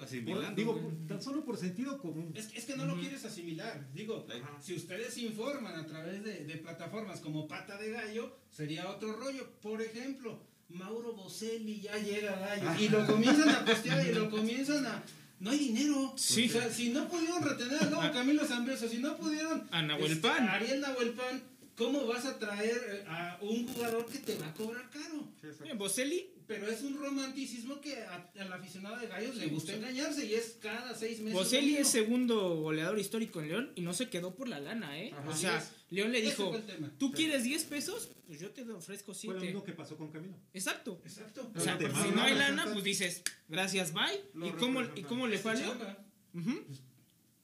Asimilando, digo, por- tan solo por sentido común. Es, es que no lo quieres asimilar. Digo, Ajá. si ustedes informan a través de, de plataformas como Pata de Gallo, sería otro rollo. Por ejemplo, Mauro Boselli ya llega a Gallo y lo comienzan a postear y lo comienzan a... No hay dinero. Sí. O sea, si no pudieron retener al nuevo Camilo Zambeso, si no pudieron... A Nahuel este, Pan. a Ariel Nahuel Pan, ¿cómo vas a traer eh, a un jugador que te va a cobrar caro? Sí, Boselli, Pero es un romanticismo que a- al aficionado de Gallos le gusta engañarse y es cada seis meses. Boselli es segundo goleador histórico en León y no se quedó por la lana, ¿eh? Ajá. o sea, León le dijo. ¿tú quieres 10 pesos? Pues yo te ofrezco Fue lo 7. mismo que pasó con Camilo. Exacto. Exacto. O sea, pues, si no hay lana, pues dices, gracias, bye. Lo ¿Y cómo, ¿Y cómo le fue a León?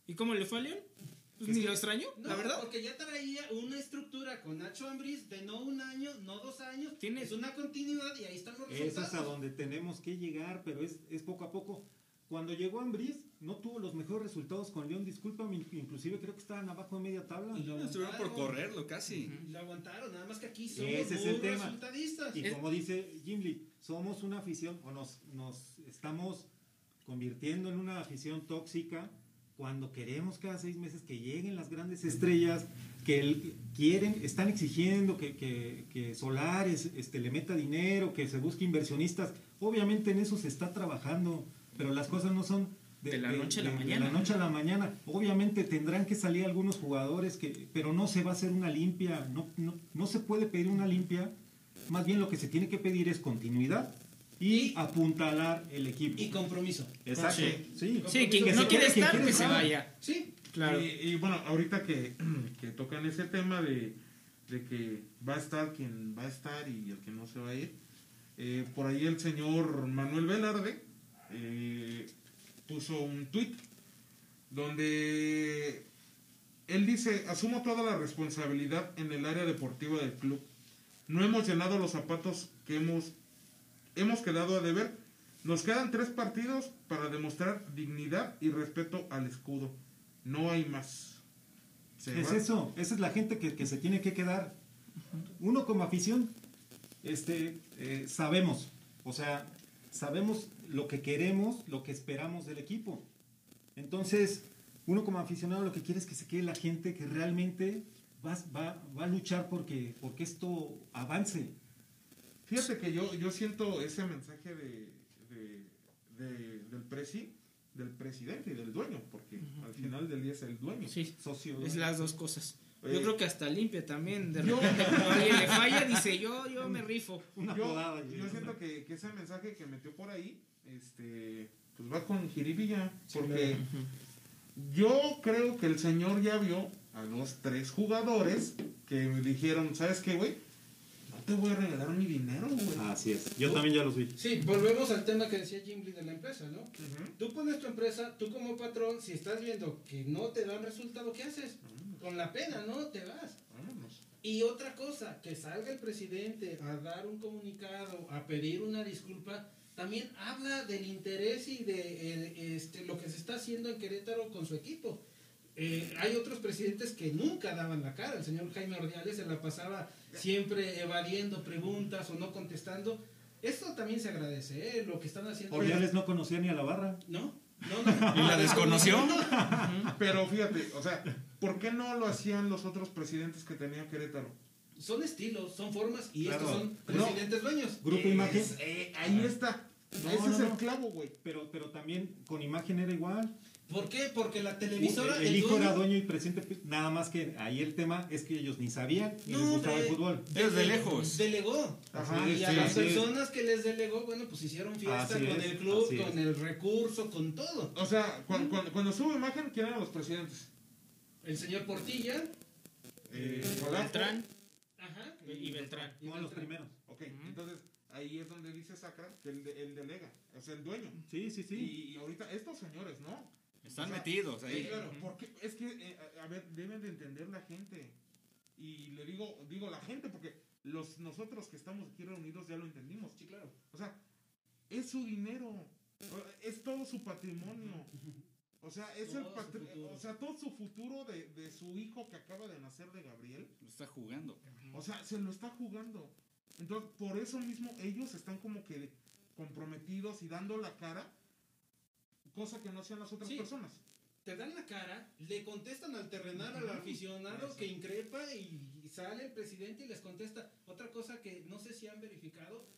¿Y cómo le fue a León? Pues ni lo extraño, No, la verdad. porque ya traía una estructura con Nacho Ambriz de no un año, no dos años. Tiene- Es una continuidad y ahí están los Eso resultados. es a donde tenemos que llegar, pero es, es poco a poco. Cuando llegó Ambriz, no tuvo los mejores resultados con León, discúlpame, inclusive creo que estaban abajo de media tabla. Y lo Estuvieron por correrlo casi. Y Lo aguantaron, nada más que aquí somos Ese es muy el tema. resultadistas. Y Es- como dice Jim Lee, somos una afición, o nos, nos estamos convirtiendo en una afición tóxica cuando queremos cada seis meses que lleguen las grandes estrellas, que quieren, están exigiendo que, que, que Solares este, le meta dinero, que se busque inversionistas. Obviamente en eso se está trabajando, pero las cosas no son De la noche a la de mañana. la noche a la mañana. Obviamente tendrán que salir algunos jugadores, que, pero no se va a hacer una limpia, no, no, no se puede pedir una limpia. Más bien lo que se tiene que pedir es continuidad y Y- apuntalar el equipo. Y compromiso. Exacto. Sí. Sí. Sí, quien Que no quiere estar, que se vaya. Sí, Claro. Y, y bueno, ahorita que, *clears throat* que tocan ese tema de, de que va a estar quien va a estar y el que no se va a ir, eh, por ahí el señor Manuel Velarde eh, puso un tuit donde él dice, asumo toda la responsabilidad en el área deportiva del club. No hemos llenado los zapatos que hemos, hemos quedado a deber. Nos quedan tres partidos para demostrar dignidad y respeto al escudo. No hay más. Se Es va. eso, esa es la gente que, que se tiene que quedar. Uno como afición, este, eh, sabemos, o sea, sabemos lo que queremos, lo que esperamos del equipo. Entonces, uno como aficionado lo que quiere es que se quede la gente que realmente va, va, va a luchar porque, porque esto avance. Fíjate que yo, yo siento ese mensaje de, de- de- del presi, del presidente y del dueño, porque al final del día es el dueño. Sí, Socio. es las dos cosas. Yo Eh, creo que hasta limpia también. De yo- repente, *laughs* cuando alguien le falla, dice yo, yo me rifo. *laughs* Una yo, podada, yo siento que, que ese mensaje que metió por ahí, este, pues va con jiribilla, porque yo creo que el señor ya vio a los tres jugadores que me dijeron, ¿sabes qué, güey? Te voy a regalar mi dinero, güey. Así es, yo también ya los vi. Sí, volvemos al tema que decía Jim Lee de la empresa, ¿no? Ujú. Tú pones tu empresa, tú como patrón, si estás viendo que no te dan resultado, ¿qué haces? Con la pena, ¿no? Te vas. Vámonos. Y otra cosa, que salga el presidente a dar un comunicado, a pedir una disculpa, también habla del interés y de eh, este, lo que se está haciendo en Querétaro con su equipo. Eh, hay otros presidentes que nunca daban la cara. El señor Jaime Ordiales se la pasaba siempre evadiendo preguntas o no contestando. Esto también se agradece, ¿eh? lo que están haciendo. Ordiales no conocía ni a la barra. ¿No? No, no. *laughs* ¿Y la desconoció? *laughs* Pero fíjate, o sea, ¿por qué no lo hacían los otros presidentes que tenía Querétaro? Son estilos, son formas y Claro. estos son No. presidentes dueños. Grupo Imagen. Es- eh, ahí está. No, Ese no, es el clavo, güey. Pero, pero también con imagen era igual. ¿Por qué? Porque la televisora. el, hijo dueño- era dueño y presidente, nada más que ahí el tema es que ellos ni sabían ni les No, gustaba el fútbol. Ellos de lejos. Delegó. Ajá, y sí, a las sí. personas que les delegó, bueno, pues hicieron fiesta Así con es, el club, con es. el recurso, con todo. O sea, cuando, cuando, cuando subo imagen, ¿quién eran los presidentes? El señor Portilla. Eh. Beltrán. Ajá. Y Beltrán. y No los Beltrán. primeros. Ok, entonces ahí es donde dice Sacra que de- él delega, es el dueño. Sí, sí, sí. Y, y ahorita estos señores, ¿no? Están O sea, metidos ahí. Claro, porque es que, eh, a, ver, deben de entender la gente. Y le digo, digo la gente, porque los nosotros que estamos aquí reunidos ya lo entendimos. Sí, claro. O sea, es su dinero, es todo su patrimonio. O sea, es el Todo patri- o sea, todo su futuro de, de su hijo que acaba de nacer de Gabriel. Lo está jugando. O sea, se lo está jugando. Entonces, por eso mismo ellos están como que comprometidos y dando la cara, cosa que no hacían las otras Sí. personas. Te dan la cara, le contestan al terrenal, al aficionado Eso. que increpa y, sale el presidente y les contesta. Otra cosa que no sé si han verificado,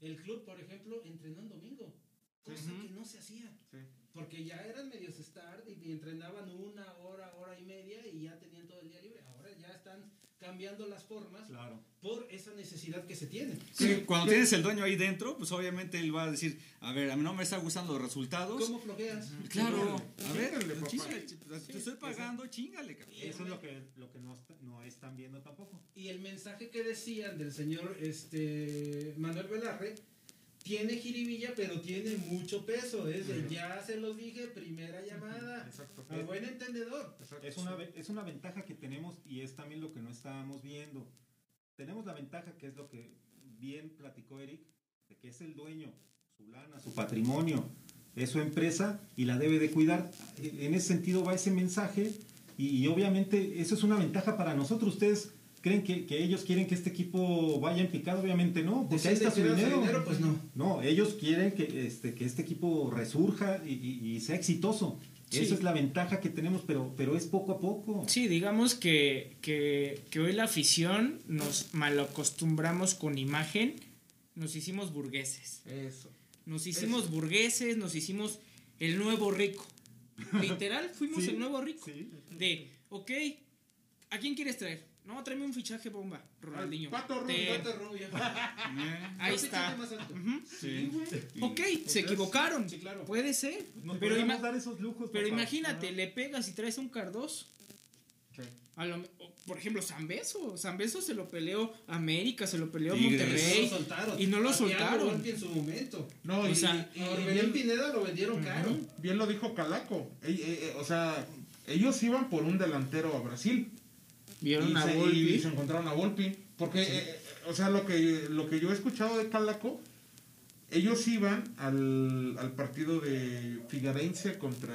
el club, por ejemplo, entrenó en domingo. Cosa que no se hacía. Sí. Porque ya eran medios start y entrenaban una hora, hora y media y ya tenían todo el día libre. Ahora ya están cambiando las formas Claro. por esa necesidad que se tiene. Sí, cuando tienes el dueño ahí dentro, pues obviamente él va a decir, a ver, a mí no me están gustando los resultados. ¿Cómo flojeas? Claro, Sí, a ver, chíngale, papá. chíngale, te estoy pagando, chingale, Eso es lo que, lo que no, no están viendo tampoco. Y el mensaje que decían del señor este Manuel Velarre tiene jiribilla, pero tiene mucho peso. Es de, ya se los dije, primera llamada. Exacto. Al buen entendedor. Exacto. Es una, es una ventaja que tenemos y es también lo que no estábamos viendo. Tenemos la ventaja que es lo que bien platicó Eric, de que es el dueño, su lana, su patrimonio, es su empresa y la debe de cuidar. En ese sentido va ese mensaje y, y obviamente eso es una ventaja para nosotros. Ustedes creen que, que ellos quieren que este equipo vaya en picado, obviamente no, porque ahí está su dinero. dinero, pues no. No, ellos quieren que este, que este equipo resurja y, y- y sea exitoso. Sí. Esa es la ventaja que tenemos, pero, pero es poco a poco. Sí, digamos que, que, que hoy la afición nos malacostumbramos con imagen, nos hicimos burgueses. Eso. Nos hicimos burgueses, nos hicimos el nuevo rico. *laughs* Literal, fuimos Sí, el nuevo rico. sí. De, ok, ¿a quién quieres traer? No, tráeme un fichaje bomba, Ronaldinho. Pato Rubio, Te- Pato Rubio. *laughs* Ahí está. más alto. Sí. Y- Ok, se equivocaron. Sí, claro. Puede ser. Nos Pero, dar esos lujos. pero papá. imagínate, le pegas y traes un Cardoso. A lo por ejemplo, Zambeso. Zambeso se lo peleó a América, se lo peleó. No Monterrey. lo soltaron. Y no lo soltaron. Volpi en su momento. No, O y, sea, y- bien, Pineda lo vendieron caro. bien lo dijo Calaco. Eh, eh, eh, o sea, ellos iban por un delantero a Brasil. Vieron y, a se, Volpi. y se encontraron a Volpi. Porque, eh, eh, o sea, lo que, lo que yo he escuchado de Calaco, ellos iban al, al partido de Figueirense contra.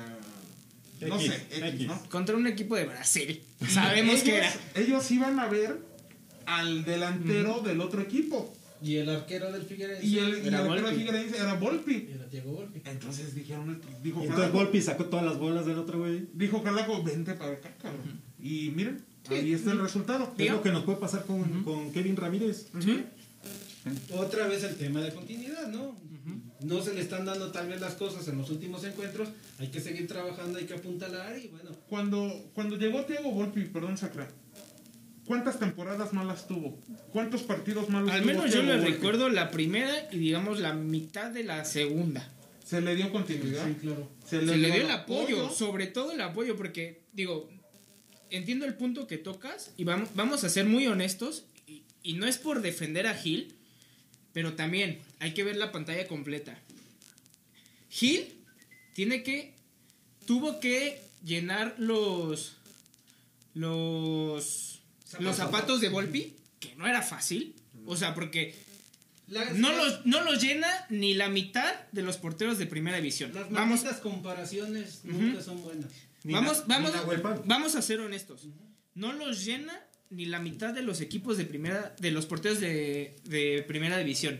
No X, sé, X, X. ¿no? Contra un equipo de Brasil. *laughs* Sabemos ellos, que era. Ellos iban a ver al delantero del otro equipo. Y el arquero del Figueirense Y el, y el Era arquero de Volpi. Figueirense era Volpi. era Diego Volpi. Entonces dijeron, dijo Y entonces Calaco, Volpi sacó todas las bolas del otro güey. dijo Calaco, vente para acá, cabrón. Y miren, ahí está el resultado. Es lo que nos puede pasar con, con Kevin Ramírez. Sí. Otra vez el tema de continuidad, ¿no? No se le están dando tal vez las cosas en los últimos encuentros. Hay que seguir trabajando, hay que apuntalar y bueno. Cuando, cuando llegó Diego Volpi, perdón, Sacra, ¿cuántas temporadas malas tuvo? ¿Cuántos partidos malos Al tuvo menos yo Thiago le Volpi? recuerdo la primera y digamos la mitad de la segunda. ¿Se le dio continuidad? Sí, claro. Se le dio el apoyo, sobre todo el apoyo, porque digo, entiendo el punto que tocas y vamos, vamos a ser muy honestos y, y no es por defender a Gil, pero también hay que ver la pantalla completa. Gil tiene que, tuvo que llenar los, los, los zapatos de Volpi, que no era fácil, o sea, porque La- no los, no los llena ni la mitad de los porteros de primera división. Las Vamos, comparaciones nunca son buenas. Ni vamos, na- vamos, Pan. vamos a ser honestos. No los llena ni la mitad de los equipos de primera, de los porteros de, de primera división.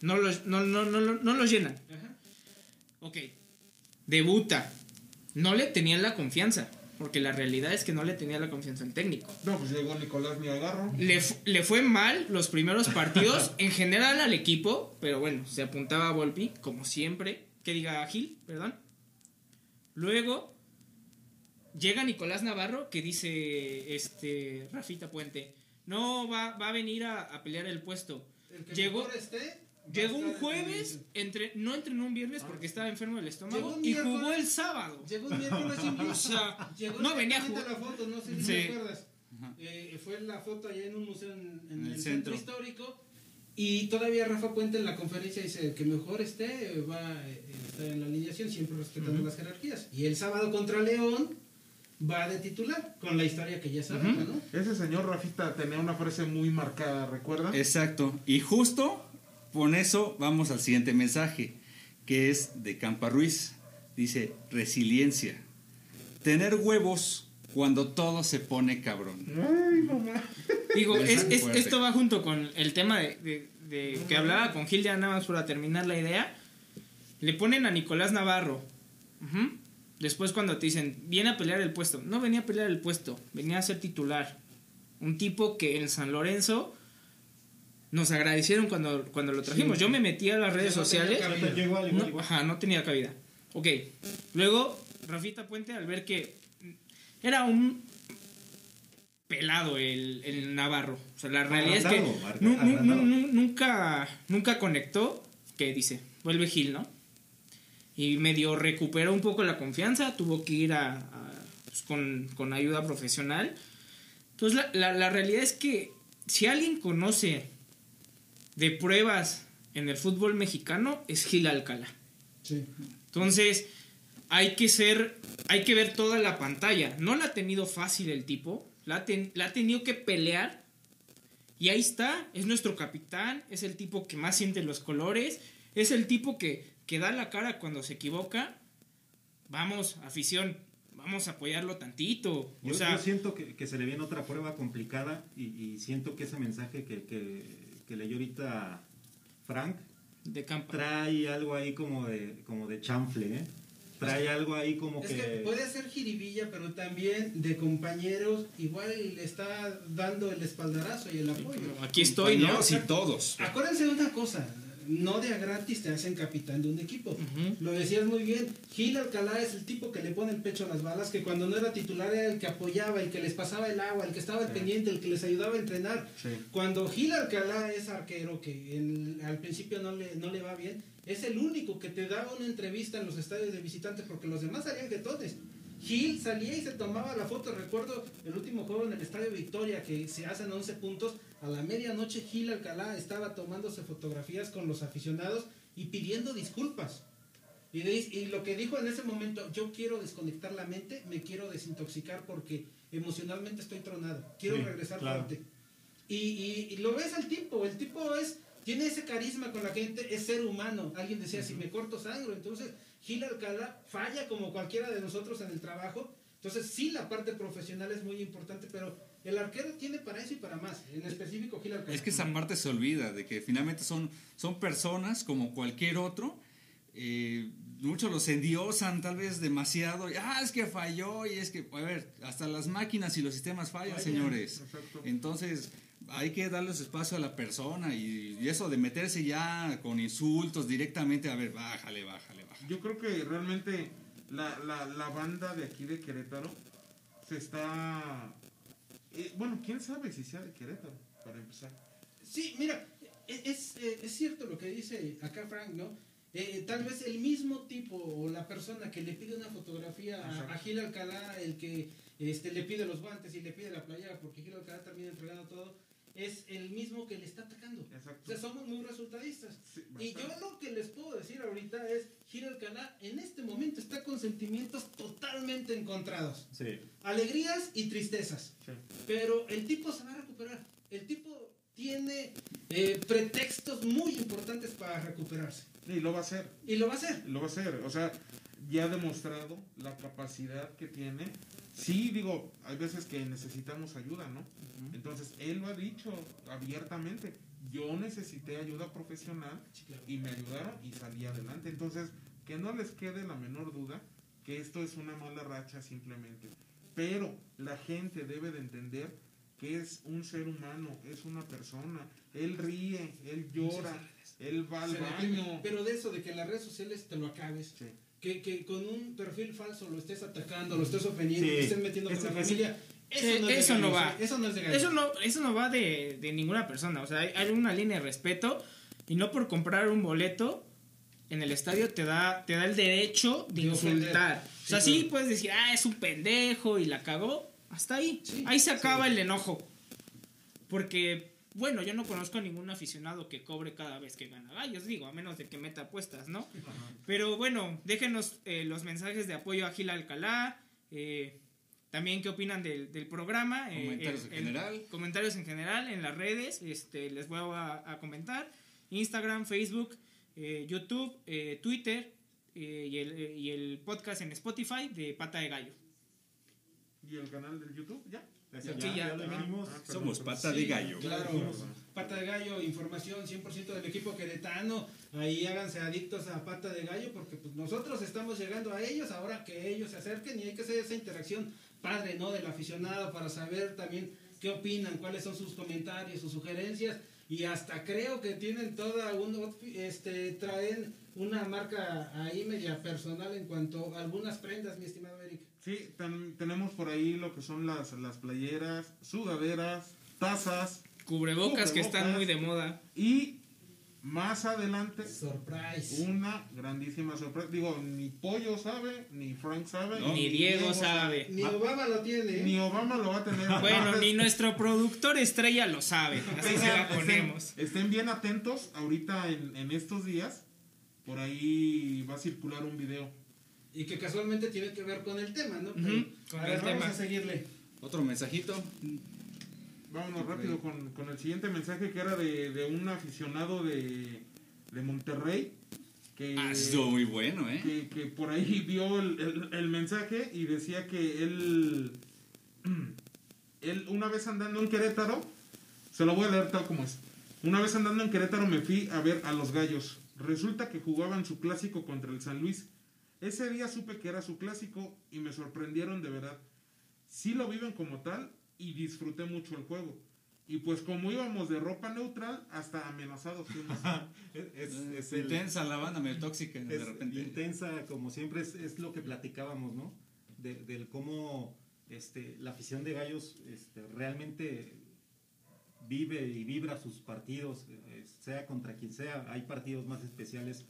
No los, no, no, no, no, los llenan. Ajá. Ok. Debuta. No le tenían la confianza. Porque la realidad es que no le tenía la confianza al técnico. No, pues llegó Nicolás Niagarro. Le, le fue mal los primeros partidos en general al equipo, pero bueno, se apuntaba a Volpi, como siempre, que diga Gil, perdón. Luego llega Nicolás Navarro que dice este Rafita Puente, no va, va a venir a, a pelear el puesto. El que Llegó- esté, Llegó un jueves, entre, no entrenó un viernes porque estaba enfermo del estómago un y jugó el sábado. Llegó el miércoles *laughs* sin O sea, Llegó no venía a exactamente jugar. la foto, no sé si Sí. te acuerdas. Ajá. Eh, fue la foto allá en un museo en, en En el, el centro. centro. histórico. Y todavía Rafa Puente en la conferencia dice que mejor esté va a eh, estar en la alineación, siempre respetando las jerarquías. Y el sábado contra León va de titular, con la historia que ya sabemos, ¿no? Ese señor Rafita tenía una frase muy marcada, ¿recuerdan? Exacto. Y justo con eso vamos al siguiente mensaje, que es de Campa Ruiz. Dice, resiliencia. Tener huevos cuando todo se pone cabrón. Ay, mamá. Digo, es, es- esto va junto con el tema de, de- de que hablaba con Gil, ya nada más para terminar la idea. Le ponen a Nicolás Navarro. Ujú. Después cuando te dicen, viene a pelear el puesto. No venía a pelear el puesto, venía a ser titular. Un tipo que en San Lorenzo nos agradecieron cuando, cuando lo trajimos. Yo me metí a las redes no sociales. igual, igual, No, igual. ajá, no tenía cabida. Ok. Luego, Rafita Puente, al ver que era un pelado el, el Navarro. O sea, la realidad es que nunca, nunca conectó. Que dice, vuelve Gil, ¿no? Y medio recuperó un poco la confianza, tuvo que ir a, a- pues, con, con ayuda profesional. Entonces, la, la- la realidad es que si alguien conoce de pruebas en el fútbol mexicano, es Gil Alcalá. Sí. Entonces, hay que ser, hay que ver toda la pantalla. No la ha tenido fácil el tipo, la ten- la ha tenido que pelear. Y ahí está, es nuestro capitán, es el tipo que más siente los colores, es el tipo que, que da la cara cuando se equivoca. Vamos, afición, vamos a apoyarlo tantito. O Yo, sea, yo siento que, que se le viene otra prueba complicada y, y siento que ese mensaje que, que, que leyó ahorita Frank de trae algo ahí como de, como de chanfle, ¿eh? Trae algo ahí como Es que... que puede ser jiribilla, pero también de compañeros, igual le está dando el espaldarazo y el apoyo. Aquí estoy, ¿no? Y todos. Acuérdense de una cosa, no de a gratis te hacen capitán de un equipo. Lo decías muy bien, Gil Alcalá es el tipo que le pone el pecho a las balas, que cuando no era titular era el que apoyaba, el que les pasaba el agua, el que estaba al pendiente, el que les ayudaba a entrenar. Sí. Cuando Gil Alcalá es arquero, que al principio no le, no le va bien, es el único que te daba una entrevista en los estadios de visitantes porque los demás salían jetones. Gil salía y se tomaba la foto. Recuerdo el último juego en el Estadio Victoria que se hacen 11 puntos. A la medianoche Gil Alcalá estaba tomándose fotografías con los aficionados y pidiendo disculpas. Y, de- y lo que dijo en ese momento, yo quiero desconectar la mente, me quiero desintoxicar porque emocionalmente estoy tronado. Quiero Sí, regresar claro. fuerte. Y, y- y lo ves al tipo, el tipo es, tiene ese carisma con la gente, es ser humano. Alguien decía, si me corto sangre, entonces Gil Alcalá falla como cualquiera de nosotros en el trabajo. Entonces sí, la parte profesional es muy importante, pero el arquero tiene para eso y para más. En específico Gil Alcalá. Es que esa parte se olvida, de que finalmente son, son personas como cualquier otro. eh, muchos los endiosan tal vez demasiado. y, ah, es que falló y es que, a ver, hasta las máquinas y los sistemas fallan, señores. Entonces, hay que darles espacio a la persona y, y eso de meterse ya con insultos directamente, a ver, bájale, bájale. Yo creo que realmente la, la, la banda de aquí de Querétaro se está... eh, bueno, quién sabe si sea de Querétaro, para empezar. Sí, mira, e- es, eh, es cierto lo que dice acá Frank, ¿no? Eh, tal vez el mismo tipo o la persona que le pide una fotografía a Gil Alcalá, el que este, le pide los guantes y le pide la playera, porque Gil Alcalá termina entregando todo, es el mismo que le está atacando. O Exacto. sea, somos muy resultadistas. Sí, Y yo lo que les puedo decir ahorita es, Gil Alcalá en este momento está con sentimientos totalmente encontrados. Sí. Alegrías y tristezas. Sí. Pero el tipo se va a recuperar. El tipo tiene eh, pretextos muy importantes para recuperarse. Y lo va a hacer. Y lo va a hacer. Lo va a hacer. O sea, ya ha demostrado la capacidad que tiene. Sí, digo, hay veces que necesitamos ayuda, ¿no? Entonces, él lo ha dicho abiertamente. Yo necesité ayuda profesional y me ayudaron y salí adelante. Entonces, que no les quede la menor duda que esto es una mala racha simplemente. Pero la gente debe de entender que es un ser humano, es una persona. Él ríe, él llora, él va al baño. Pero de eso, de que en las redes sociales te lo acabes. Sí. Que, que con un perfil falso lo estés atacando, lo estés ofendiendo, Sí. lo estés metiendo con Eso- la familia. Eso, Eh, no, es de eso no va. Eso no es de gallos. Eso no, eso no va de, de ninguna persona. O sea, hay, hay una línea de respeto y no por comprar un boleto en el estadio te da, te da el derecho de De ofender. insultar. O sea, Sí, sí puedes decir, ah, es un pendejo y la cagó. Hasta ahí. Sí, ahí se acaba el enojo. Porque, bueno, yo no conozco a ningún aficionado que cobre cada vez que gana gallos, digo, a menos de que meta apuestas, ¿no? Pero bueno, déjenos eh, los mensajes de apoyo a Gil Alcalá. eh, también qué opinan del, del programa. eh, Comentarios el- en el- general. comentarios en general en las redes. Este, les voy a, a comentar. Instagram, Facebook, eh, YouTube, eh, Twitter eh, y, el, eh, y el podcast en Spotify de Pata de Gallo. ¿Y el canal del YouTube? ¿Ya? Ese Sí, ya, lo dijimos. Ah, perdón, Somos pata de gallo. Claro, pata de gallo, información 100% del equipo queretano. Ahí háganse adictos a pata de gallo porque pues, nosotros estamos llegando a ellos ahora que ellos se acerquen y hay que hacer esa interacción padre, ¿no? Del aficionado para saber también qué opinan, cuáles son sus comentarios, sus sugerencias y hasta creo que tienen toda un este traen una marca ahí media personal en cuanto a algunas prendas, mi estimado Eric. Sí, ten- tenemos por ahí lo que son las, las playeras, sudaderas, tazas Cubrebocas que están Cubrebocas. muy de moda. y más adelante Surprise. una grandísima sorpresa. Digo, ni Pollo sabe, ni Frank sabe, No. Ni Diego sabe. Ni Obama lo tiene. ¿eh? Ni Obama lo va a tener. *laughs* Bueno, ni nuestro productor estrella lo sabe. Así se la estén- ponemos. Estén bien atentos ahorita en, en estos días. Por ahí va a circular un video. Y que casualmente tiene que ver con el tema, ¿no? Con a el ver, vamos tema. a seguirle. Otro mensajito. Vámonos rápido con, con el siguiente mensaje que era de, de un aficionado de, de Monterrey. Que, Ah, estuvo muy bueno, ¿eh? que, que por ahí *laughs* vio el, el- el mensaje y decía que él, *clears throat* él una vez andando en Querétaro, se lo voy a leer tal como es. Una vez andando en Querétaro me fui a ver a los gallos. Resulta que jugaban su clásico contra el San Luis. Ese día supe que era su clásico y me sorprendieron de verdad. Sí lo viven como tal y disfruté mucho el juego. Y pues como íbamos de ropa neutral, hasta amenazados fuimos. *laughs* Es, es- el- intensa la banda, medio tóxica de repente. intensa, como siempre, es, es lo que platicábamos, ¿no? De, del cómo este, la afición de Gallos este, realmente vive y vibra sus partidos, eh, sea contra quien sea. Hay partidos más especiales,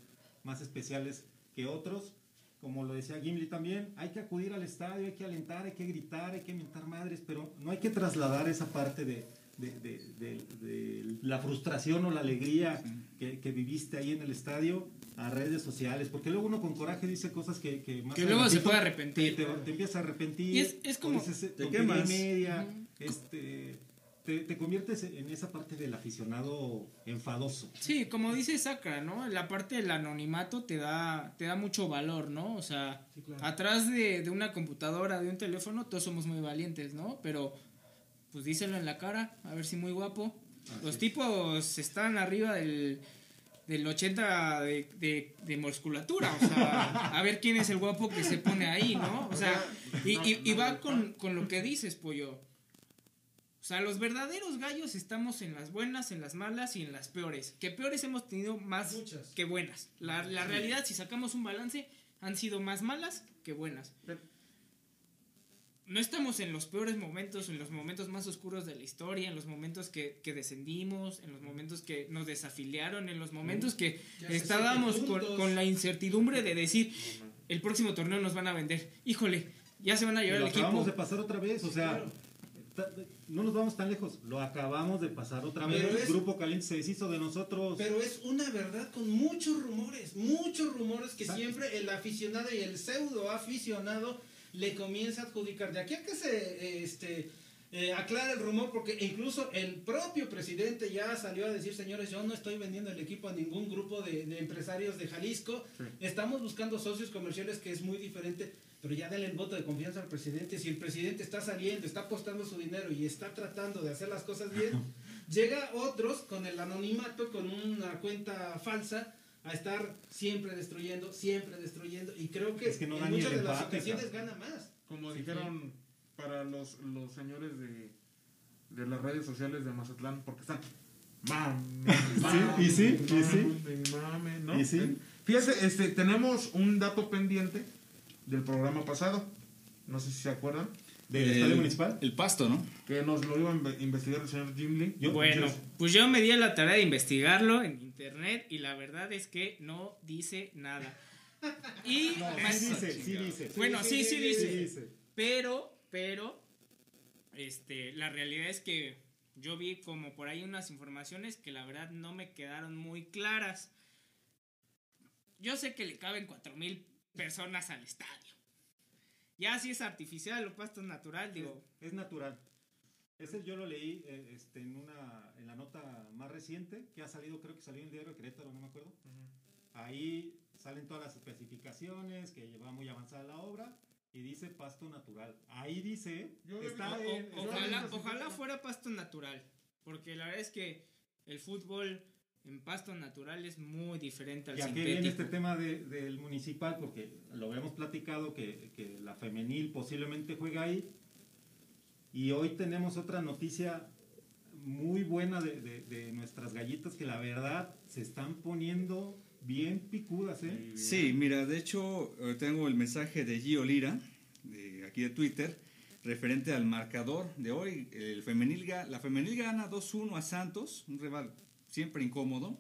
más especiales que otros. Como lo decía Gimli también, hay que acudir al estadio, hay que alentar, hay que gritar, hay que mentar madres, pero no hay que trasladar esa parte de, de- de- la frustración o la alegría que, que viviste ahí en el estadio a redes sociales, porque luego uno con coraje dice cosas que, que más Que luego se puede arrepentir. Te, te empiezas a arrepentir. Y es- es como- dices, te quemas. media, este, te, te conviertes en esa parte del aficionado enfadoso. Sí, como dice Sacra, ¿no? La parte del anonimato te da, te da mucho valor, ¿no? O sea, Sí, claro. atrás de, de una computadora, de un teléfono, todos somos muy valientes, ¿no? Pero, pues díselo en la cara, a ver si muy guapo. Así Los es. tipos están arriba del, del 80 de, de, de musculatura, o sea, a ver quién es el guapo que se pone ahí, ¿no? O sea, y, y- y va con, con lo que dices, pollo. O sea, los verdaderos gallos estamos en las buenas, en las malas y en las peores. Que peores hemos tenido más Muchas. que buenas. La, la realidad, si sacamos un balance, han sido más malas que buenas. Pero- No estamos en los peores momentos, en los momentos más oscuros de la historia, en los momentos que, que descendimos, en los momentos que nos desafiliaron, en los momentos que Que estábamos con, con la incertidumbre de decir, el próximo torneo nos van a vender. Híjole, ya se van a llevar el equipo. de pasar otra vez, o sea, claro. No nos vamos tan lejos, lo acabamos de pasar otra Pero vez. es- El grupo caliente se deshizo de nosotros. Pero es una verdad con muchos rumores, muchos rumores que siempre el aficionado y el pseudo aficionado le comienza a adjudicar. De aquí a que se este, eh, aclara el rumor, porque incluso el propio presidente ya salió a decir, señores, yo no estoy vendiendo el equipo a ningún grupo de, de empresarios de Jalisco, Sí. estamos buscando socios comerciales que es muy diferente. Pero ya denle el voto de confianza al presidente. Si el presidente está saliendo, está apostando su dinero y está tratando de hacer las cosas bien, *laughs* llega otros con el anonimato, con una cuenta falsa, a estar siempre destruyendo, siempre destruyendo. Y creo que, Es que no da en muchas de las empate, ocasiones gana más. Como Sí, dijeron para los, los señores de, de las redes sociales de Mazatlán, porque están. *laughs* Mame, mame, y sí, y sí. mame, mame, ¿no? Y sí. Fíjese, este, tenemos un dato pendiente del programa pasado. No sé si se acuerdan. ¿Del El- estadio municipal? El pasto, ¿no? Que nos lo iba a inve- investigar el señor Jim Lee. Yo- Bueno, pues yo me di a la tarea de investigarlo en internet y la verdad es que no dice nada. Y *laughs* No, más- sí dice, sí dice. Bueno, sí, sí, Sí dice. dice. Pero, pero, este, la realidad es que yo vi como por ahí unas informaciones que la verdad no me quedaron muy claras. Yo sé que le caben cuatro mil personas al estadio. Ya si es artificial o pasto natural, digo, Es natural. Ese yo lo leí eh, este, en, una, en la nota más reciente que ha salido, creo que salió en el diario de Querétaro, no me acuerdo. Ahí salen todas las especificaciones, que lleva muy avanzada la obra y dice pasto natural. Ahí dice, Yo le está vi- O- en- o- está ojalá, en- ojalá fuera pasto natural. Porque la verdad es que el fútbol en pasto natural es muy diferente al Y aquí sintético. viene este tema de- del municipal, porque lo habíamos platicado que, que la femenil posiblemente juega ahí. Y hoy tenemos otra noticia muy buena de, de- de nuestras gallitas que la verdad se están poniendo bien picudas, ¿eh? Sí, mira, de hecho eh, tengo el mensaje de Gio Lira, de aquí de Twitter, referente al marcador de hoy. El femenil, ga- la femenil gana 2-1 a Santos, un rival siempre incómodo.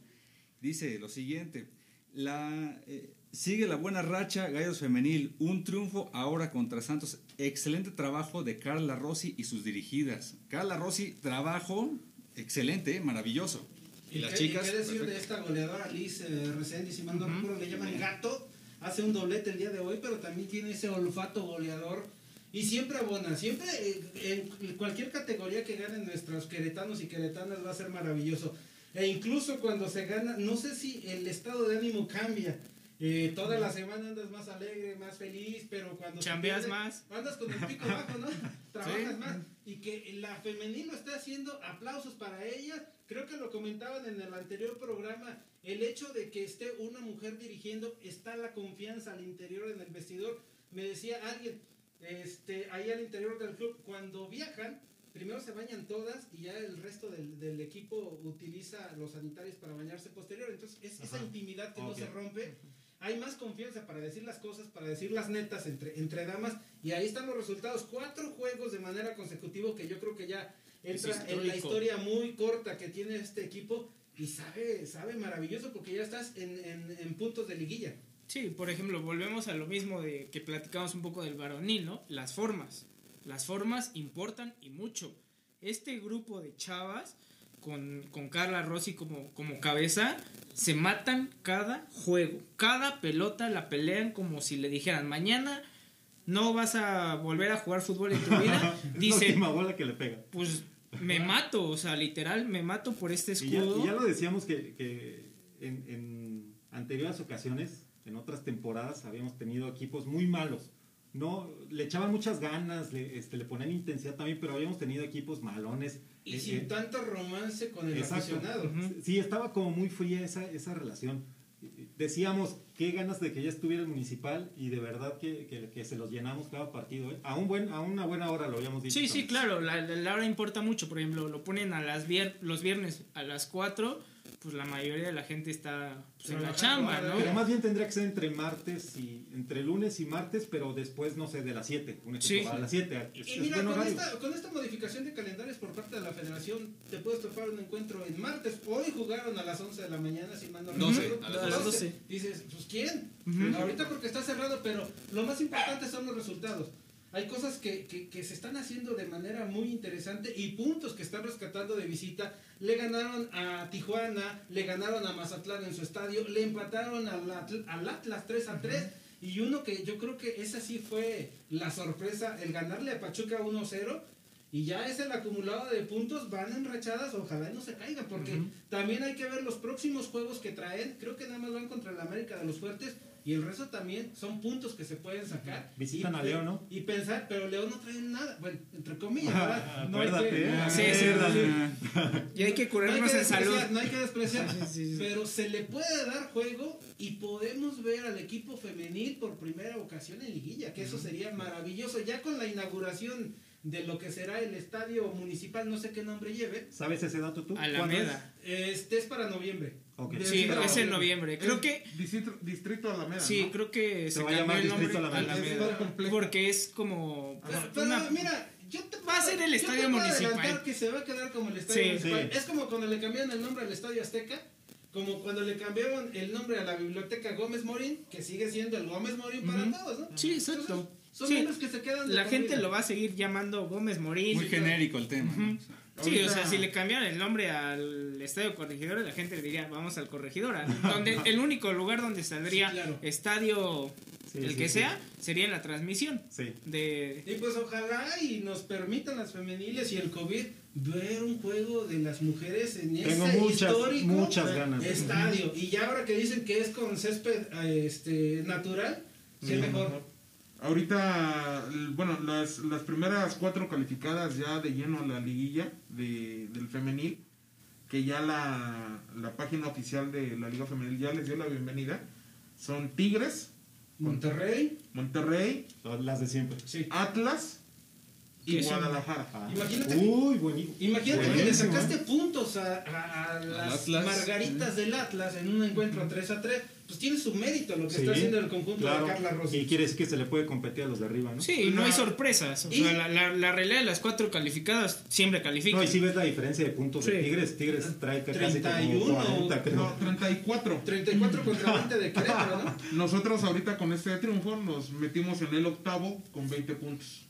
Dice lo siguiente, la, eh, sigue la buena racha Gallos Femenil, un triunfo ahora contra Santos. Excelente trabajo de Carla Rossi y sus dirigidas. Carla Rossi, trabajo excelente, maravilloso. Y, las qué, chicas... qué decir de esta goleadora Liz eh, Reséndiz, si mal no Ujú. recuerdo, le llaman gato, hace un doblete el día de hoy, pero también tiene ese olfato goleador y siempre abona, siempre eh, en cualquier categoría que ganen nuestros queretanos y queretanas va a ser maravilloso. E incluso cuando se gana, no sé si el estado de ánimo cambia. Eh, toda la semana andas más alegre, más feliz, pero cuando Chambeas pierde, más. Andas con el pico bajo, ¿no? *laughs* Trabajas Sí. más. Y que la femenil lo está haciendo, aplausos para ella. Creo que lo comentaban en el anterior programa. El hecho de que esté una mujer dirigiendo, está la confianza al interior en el vestidor. Me decía alguien, este, ahí al interior del club, cuando viajan, primero se bañan todas y ya el resto del, del equipo utiliza los sanitarios para bañarse posterior. Entonces, es esa intimidad que no se rompe. Hay más confianza para decir las cosas, para decir las netas entre, entre damas. Y ahí están los resultados. Cuatro juegos de manera consecutiva que yo creo que ya entra en la historia muy corta que tiene este equipo. Y sabe, sabe maravilloso porque ya estás en, en, en puntos de liguilla. Sí, por ejemplo, volvemos a lo mismo de que platicamos un poco del varonil, ¿no? Las formas. Las formas importan y mucho. Este grupo de chavas, con, con Carla Rossi como, como cabeza, se matan cada juego. Cada pelota la pelean como si le dijeran, mañana no vas a volver a jugar fútbol en tu *laughs* vida. Es la Dice, última bola que le pega. pues me mato, o sea, literal, me mato por este Y ya, escudo. y ya lo decíamos que, que en, en anteriores ocasiones, en otras temporadas, habíamos tenido equipos muy malos. No, le echaban muchas ganas, le, este, le ponían intensidad también, pero habíamos tenido equipos malones. Y Eh, sin eh, tanto romance con el Exacto. aficionado. Sí, estaba como muy fría esa, esa relación. Decíamos, qué ganas de que ya estuviera el municipal y de verdad que, que- que se los llenamos cada partido. ¿eh? A, un buen, a una buena hora lo habíamos dicho. Sí, sí, claro, la, la- la hora importa mucho. Por ejemplo, lo ponen a las vier- los viernes a las 4, pues la mayoría de la gente está pues, en la chamba. ¿no? Pero más bien tendría que ser entre martes y entre lunes y martes, pero después, no sé, de las 7. Un equipo Sí. a las 7. Y, Es, y mira, con esta, con esta modificación de calendarios por parte de la federación, te puedes topar un encuentro en martes. Hoy jugaron a las 11 de la mañana, si mal no 12, recuerdo. a las A las 12. Dices, pues ¿quién? Ujú. Ahorita porque está cerrado, pero lo más importante son los resultados. Hay cosas que, que, que se están haciendo de manera muy interesante y puntos que están rescatando de visita. Le ganaron a Tijuana, le ganaron a Mazatlán en su estadio, le empataron al, Atl- al Atlas 3 a 3. Y uno que yo creo que esa sí fue la sorpresa, el ganarle a Pachuca 1-0. Y ya es el acumulado de puntos, van enrachadas, ojalá no se caigan, porque también hay que ver los próximos juegos que traen. Creo que nada más van contra el América de los Fuertes y el resto también son puntos que se pueden sacar. Visitan Y- a León, ¿no? Y pensar, pero León no trae nada, bueno, entre comillas, ¿verdad? No hay que- ¿eh? Sí, sí, Acuérdate. *laughs* Y hay que no hay curarnos que en salud. despreciar, no hay que despreciar, Sí, sí, sí. pero se le puede dar juego y podemos ver al equipo femenil por primera ocasión en liguilla, que eso sería maravilloso, ya con la inauguración de lo que será el estadio municipal, no sé qué nombre lleve, ¿Sabes ese dato tú? Alameda. este es para noviembre. Sí, Pero- es en noviembre. Creo que Distrito, Distrito Alameda. sí, ¿no? creo que Se se, va a llamar el nombre Distrito a Alameda. Alameda. Porque es como Pero, pues, pero una- mira, yo te Va a ser el yo estadio te puedo municipal. que se va a quedar como el estadio Sí. municipal. Sí. Es como cuando le cambiaron el nombre al estadio Azteca, como cuando le cambiaron el nombre a la biblioteca Gómez Morín, que sigue siendo el Gómez Morín para todos, ¿no? Sí, exacto. Entonces, son Sí. nombres que se quedan de La gente vida. lo va a seguir llamando Gómez Morín. Muy genérico el tema. ¿no? Sí, o sea, si le cambiaran el nombre al Estadio Corregidora, la gente le diría, vamos al Corregidora. Donde el único lugar donde saldría Sí, claro. estadio, Sí, el sí, que sí. sea, sería en la transmisión. Sí. De, Y pues ojalá y nos permitan las femeniles y el COVID ver un juego de las mujeres en Tengo ese muchas, histórico muchas ganas. estadio. Y ya ahora que dicen que es con césped este, natural, qué Sí, mejor. Ahorita, bueno, las, las primeras cuatro calificadas ya de lleno a la liguilla de, del femenil, que ya la, la página oficial de la Liga Femenil ya les dio la bienvenida, son Tigres, Monterrey, Monterrey, Las de siempre. sí. Atlas y. Guadalajara. Ah. Imagínate- Uy, buenísimo. Imagínate que le sacaste ¿eh? puntos a, a- a las Atlas. margaritas del Atlas en un encuentro 3 a 3. Pues tiene su mérito lo que Sí, está haciendo el conjunto claro. de Carla Rossi. Y quiere decir que se le puede competir a los de arriba, ¿no? sí, y no La- hay sorpresas. O y- sea, la, la, la realidad de las cuatro calificadas siempre califican. No, y si ves la diferencia de puntos de Sí. Tigres, Tigres trae casi 31, como 40, creo. No, 34. 34 *laughs* contra 20 de Querétaro, ¿no? Nosotros ahorita con este triunfo nos metimos en el octavo con 20 puntos.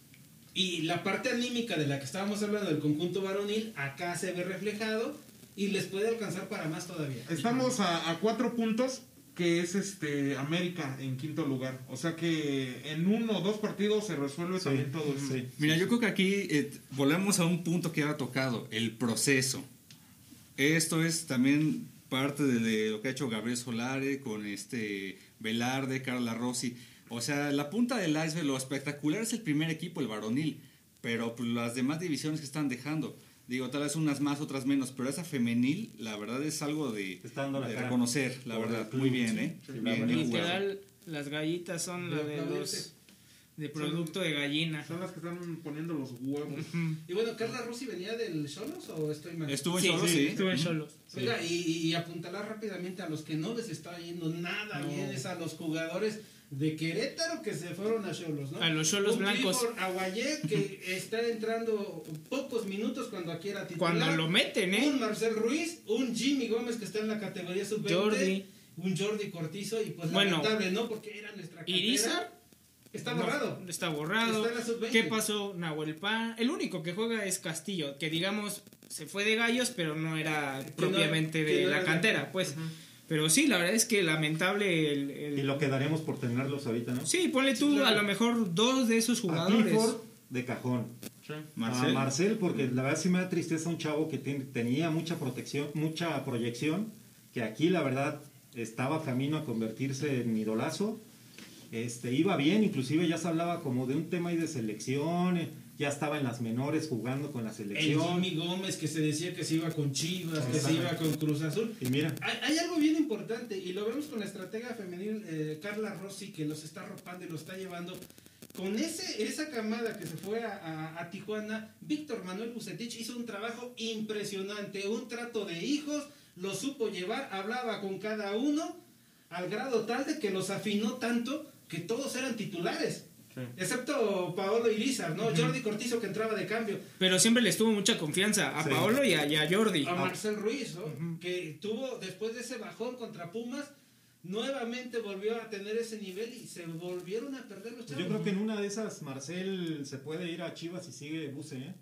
Y la parte anímica de la que estábamos hablando del conjunto varonil, acá se ve reflejado y les puede alcanzar para más todavía. Estamos a, a cuatro puntos, que es este América en quinto lugar. O sea que en uno o dos partidos se resuelve Sí, también todo eso. sí. Mira, yo creo que aquí eh, volvemos a un punto que ha tocado, el proceso. Esto es también parte de, de lo que ha hecho Gabriel Solare con este Velarde, Carla Rossi. O sea, la punta del iceberg, lo espectacular es el primer equipo, el varonil, pero pues, las demás divisiones que están dejando. Digo, tal vez unas más, otras menos, pero esa femenil, la verdad es algo de, la reconocer, la Por verdad. Muy bien, sí. ¿eh? Sí, bien, la. Literal, las gallitas son la de los... de producto de gallina. Son las que están poniendo los huevos. Y bueno, ¿Carla Rossi venía del Cholos o estoy mal? Estuvo en Sí, Cholos, sí, sí. estuvo en Cholos. Oiga, y, y apuntalar rápidamente a los que no les está yendo nada No. bien es a los jugadores de Querétaro que se fueron a Cholos, ¿no? A los Un blancos. Clifford Aguayé que está entrando pocos minutos cuando aquí era titular. Cuando lo meten, Un ¿eh? Marcel Ruiz, un Jimmy Gómez que está en la categoría sub-20. Jordi. Un Jordi Cortizo y pues Bueno. lamentable, ¿no? Porque era nuestra. Irizar. Está No, borrado. está borrado. Está en la sub-20. ¿Qué pasó? Nahuel Pan. El único que juega es Castillo, que digamos se fue de gallos, pero no era propiamente de no la cantera, pues. Pero sí, la verdad es que lamentable el... el- Y lo quedaremos por tenerlos ahorita, ¿no? Sí, ponle tú claro. a lo mejor dos de esos A jugadores. Clifford de cajón. Marcel. A Marcel, porque la verdad sí me da tristeza un chavo que tenía mucha protección, mucha proyección, que aquí la verdad estaba camino a convertirse en idolazo. Este, iba bien, inclusive ya se hablaba como de un tema ahí de selección, ya estaba en las menores jugando con la El selección. Jimmy Gómez que se decía que se iba con Chivas, que se iba con Cruz Azul. Y mira, Hay, hay algo bien importante y lo vemos con la estratega femenil eh, Carla Rossi que los está arropando y los está llevando. Con ese, esa camada que se fue a, a- a Tijuana, Víctor Manuel Bucetich hizo un trabajo impresionante, un trato de hijos, lo supo llevar, hablaba con cada uno, al grado tal de que los afinó tanto que todos eran titulares. Sí. Excepto Paolo Irizar, ¿no? Jordi Cortizo que entraba de cambio. Pero siempre les tuvo mucha confianza a Sí. Paolo y a, y a Jordi. a Marcel Ruiz, ¿no? que tuvo después de ese bajón contra Pumas, nuevamente volvió a tener ese nivel y se volvieron a perder los chavos. yo creo que en una de esas Marcel se puede ir a Chivas y sigue Buse, ¿eh?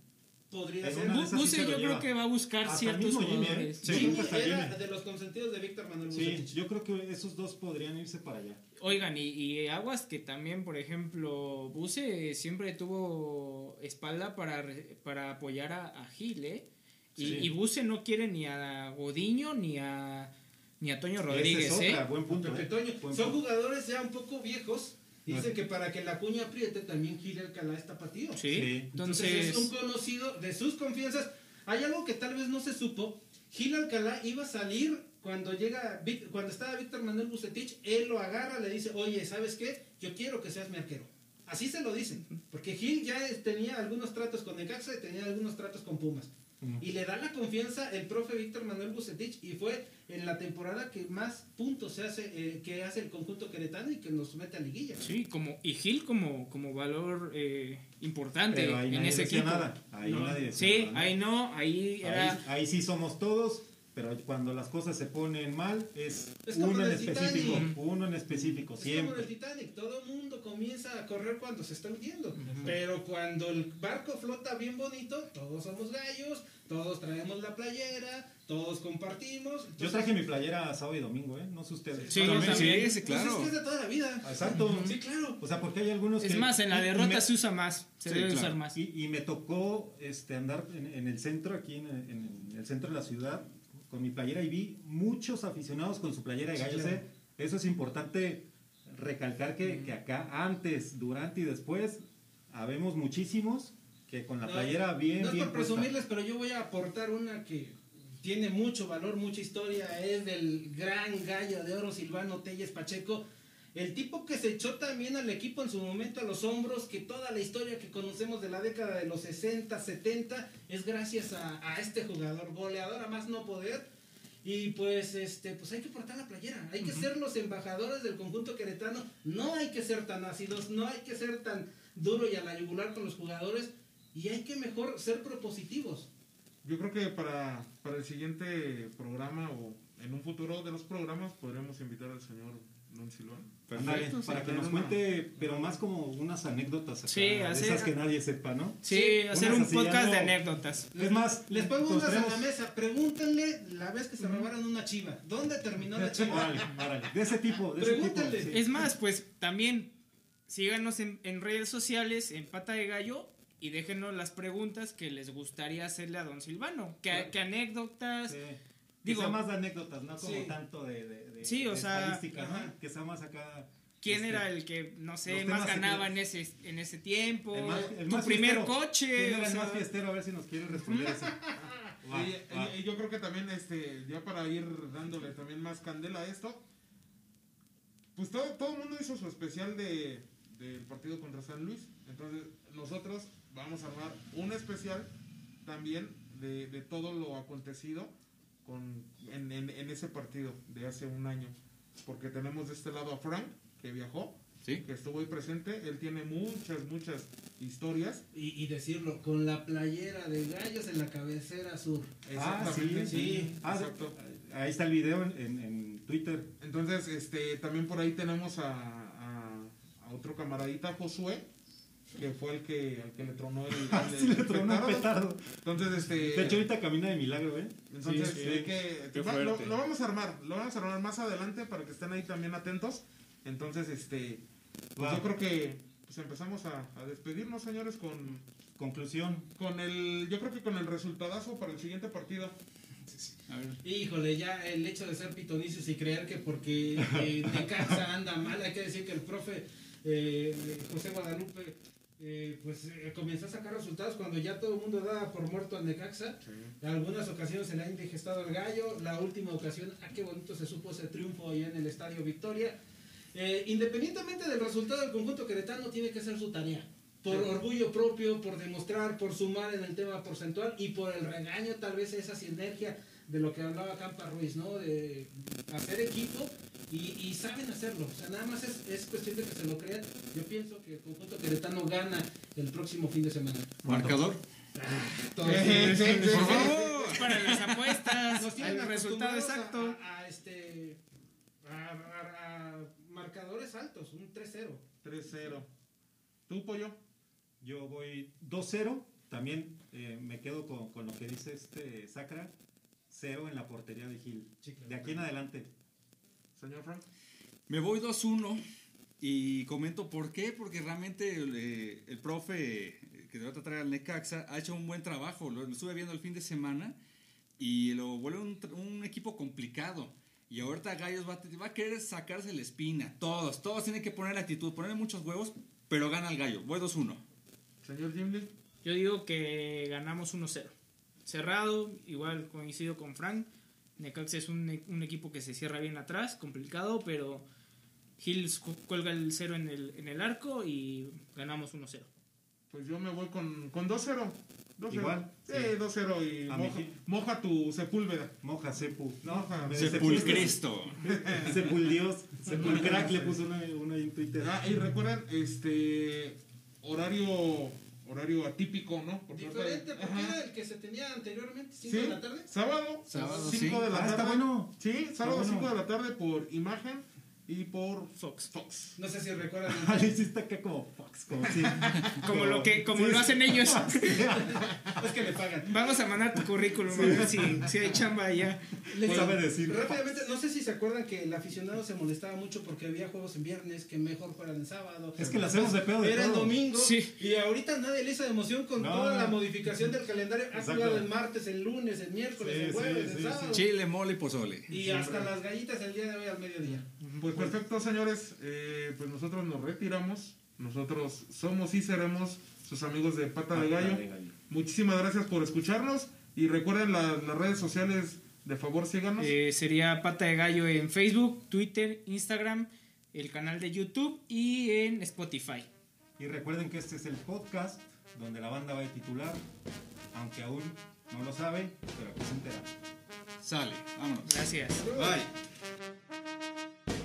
Podría ser. yo creo que va a buscar Hasta ciertos mismo Jimmy, ¿eh? jugadores. Sí. Jimmy creo que hasta era Jimmy. de los consentidos de Víctor Manuel Sí, Bucetich. yo creo que esos dos podrían irse para allá. Oigan, y, y Aguas que también, por ejemplo, Buse siempre tuvo espalda para, para apoyar a, a Gil, ¿eh? Y, Sí. y Buse no quiere ni a Godiño ni a, ni a Toño Rodríguez, es otra, ¿eh? buen punto. ¿eh? Toño. Buen Son punto. jugadores ya un poco viejos. Ah. que para que la cuña apriete también Gil Alcalá está patido. Sí. Entonces, Entonces, es un conocido de sus confianzas. Hay algo que tal vez no se supo. Gil Alcalá iba a salir cuando llega cuando estaba Víctor Manuel Bucetich, él lo agarra, le dice, oye, ¿sabes qué? Yo quiero que seas mi arquero. Así se lo dicen. Porque Gil ya tenía algunos tratos con Necaxa y tenía algunos tratos con Pumas. Y le da la confianza el profe Víctor Manuel Bucetich y fue en la temporada que más puntos se hace, eh, que hace el conjunto queretano y que nos mete a liguilla. sí, como, y Gil como, como valor eh, importante Pero ahí en nadie ese equipo. nada. Ahí No. nadie Sí, nada. ahí no, ahí era... Ahí, ahí sí somos todos, pero cuando las cosas se ponen mal es, Es como uno en específico, Titanic. uno en específico, Es como en el siempre. Titanic, todo el mundo comienza a correr cuando se está hundiendo. Pero cuando el barco flota bien bonito, todos somos gallos, todos traemos la playera, todos compartimos. Yo Entonces, traje mi playera sábado y domingo, ¿eh? No sé ustedes. Sí, sí, sí, pues claro. es que es de toda la vida. Exacto. Sí, claro. O sea, porque hay algunos Es que- más, en la derrota me- se usa más, se Sí, debe claro. usar más. Y, y me tocó este, andar en, en el centro, aquí en, en el centro de la ciudad, con mi playera y vi muchos aficionados con su playera de gallos. ¿eh? Eso es importante recalcar que, que acá antes, durante y después, habemos muchísimos que con la No, playera bien, no es bien por puesta. presumirles, pero yo voy a aportar una que tiene mucho valor, mucha historia. Es del gran gallo de oro Silvano Telles Pacheco. El tipo que se echó también al equipo en su momento a los hombros, que toda la historia que conocemos de la década de los 60, 70, es gracias a, a este jugador, goleador a más no poder. Y pues este, pues hay que portar la playera, hay que ser los embajadores del conjunto queretano, no hay que ser tan ácidos, no hay que ser tan duro y a la yugular con los jugadores, y hay que mejor ser propositivos. Yo creo que para, para el siguiente programa o en un futuro de los programas podremos invitar al señor Don Silvano. Ándale, Perfecto, para sí, que nos cuente, pero más como unas anécdotas acá, Sí, hacer- esas que nadie sepa, ¿no? Sí, hacer unas un podcast no- de anécdotas. Es más, Les pongo unas en la mesa, pregúntenle la vez que se robaron una chiva, ¿dónde terminó la chiva? Órale, órale, De ese tipo, de ese tipo. Pregúntale. sí. Es más, pues también síganos en, en redes sociales, en Pata de Gallo, y déjenos las preguntas que les gustaría hacerle a Don Silvano. ¿Qué, qué anécdotas? Sí. Digo- más de anécdotas, no como Sí. tanto de, de, de- Sí, o de sea, estadísticas, ¿no? Que más acá. ¿Quién este, era el que, no sé, más ganaba en ese, en ese tiempo? el más, el tu más primer fiestero. coche. ¿Quién era el sea, más fiestero? A ver si nos quiere responder eso. *laughs* Va, Y, y- y yo creo que también, este, ya para ir dándole también más candela a esto, pues todo, todo el mundo hizo su especial de, del partido contra San Luis. Entonces, nosotros vamos a armar un especial también de, de todo lo acontecido con, en, en- en ese partido de hace un año. Porque tenemos de este lado a Frank, que viajó, Sí. que estuvo ahí presente. Él tiene muchas, muchas historias. Y, y decirlo, con la playera de gallos en la cabecera sur. Ah, Exactamente. sí, sí. Ah, exacto. ahí está el video en, en- en Twitter. Entonces, este, también por ahí tenemos a, a- a otro camaradita, Josué, que fue el que, al que le tronó el, *laughs* Ah, el- sí, el le tronó petardo. petardo. Entonces, este, De hecho, ahorita camina de milagro, ¿eh? entonces Sí, sí. hay que, Qué va- lo, vamos a armar, lo vamos a armar más adelante para que estén ahí también atentos. Entonces, este, pues yo creo que pues empezamos a, a despedirnos, señores, con, Conclusión. con el, yo creo que con el resultadazo para el siguiente partido. A ver. Híjole, ya el hecho de ser pitonicios y creer que porque eh, Necaxa anda mal, hay que decir que el profe eh, José Guadalupe eh, pues eh, comenzó a sacar resultados cuando ya todo el mundo daba por muerto al Necaxa. En algunas ocasiones se le ha indigestado el gallo. La última ocasión, ah, qué bonito se supo ese triunfo allá en el Estadio Victoria. Eh, independientemente del resultado del conjunto queretano, tiene que hacer su tarea. Por Sí. orgullo propio, por demostrar, por sumar en el tema porcentual y por el regaño, tal vez esa sinergia de lo que hablaba Campa Ruiz, ¿no? De hacer equipo y, y saben hacerlo. O sea, nada más es, es cuestión de que se lo crean. Yo pienso que el conjunto queretano gana el próximo fin de semana. Marcador. Sí, esto- sí, sí. Por favor. Para las apuestas, Nos tienen el resultado exacto. A, a este, a, a- a marcadores altos, un 3-0. 3-0. ¿Tú, Pollo? Yo voy 2-0. También eh, me quedo con, con lo que dice este Sacra. Cero en la portería de Gil. Sí, claro. De aquí en adelante. Señor Frank. Me voy 2-1 y comento por qué, porque realmente eh, el profe eh, que te va a traer al Necaxa ha hecho un buen trabajo, lo, lo estuve viendo el fin de semana y lo vuelve un, equipo complicado. Y ahorita Gallos va, a- va a querer sacarse la espina, todos, todos tienen que poner actitud, ponerle muchos huevos, pero gana el Gallo, voy 2-1. Señor Jimmy. Yo digo que ganamos 1-0. Cerrado, igual coincido con Frank. Necaxa es un, un equipo que se cierra bien atrás, complicado, pero Hills cu- cuelga el 0 en el, en el arco y ganamos 1-0. Pues yo me voy con, con 2-0. 2-0. Igual, Sí, sí. 2-0 y moja, moja tu sepúlveda. Moja, Sepu. Moja. me- Sepulcristo. Sepuldios. Sepulcrack le puso uno ahí en Twitter. Ah, y recuerden, este horario horario atípico, ¿no? Por Diferente, porque Ajá. era el que se tenía anteriormente, 5 Sí, de la tarde. sábado, Sábado, 5 sí. de la Ah, tarde. está bueno. Sí, sábado bueno. 5 de la tarde por imagen y por Fox. Fox. No sé si recuerdan. Ah, le hiciste acá como Fox, *laughs* como lo que como Sí, lo sí. hacen ellos. *laughs* es que le pagan. Vamos a mandar tu currículum a ver si, si hay chamba allá. Les Sabe decir. Rápidamente, no sé si se acuerdan que el aficionado se molestaba mucho porque había juegos en viernes que mejor fueran en sábado. Es que le hacemos de pedo de Era el domingo Sí. y ahorita nadie le hizo de emoción con No, toda la modificación del calendario. Ha jugado el martes, el lunes, el miércoles, Sí, el jueves, sí, el sí, sábado. Chile, mole y pozole. Y hasta las gallitas el día de hoy al mediodía. Pues perfecto, señores. Eh, pues nosotros nos retiramos. Nosotros somos y seremos sus amigos de Pata de Gallo. Muchísimas gracias por escucharnos. Y recuerden la- las redes sociales, de favor, síganos. Eh, sería Pata de Gallo en Facebook, Twitter, Instagram, el canal de YouTube y en Spotify. Y recuerden que este es el podcast donde la banda va a titular, aunque aún no lo sabe, pero aquí se entera. Sale, vámonos. Gracias. Bye.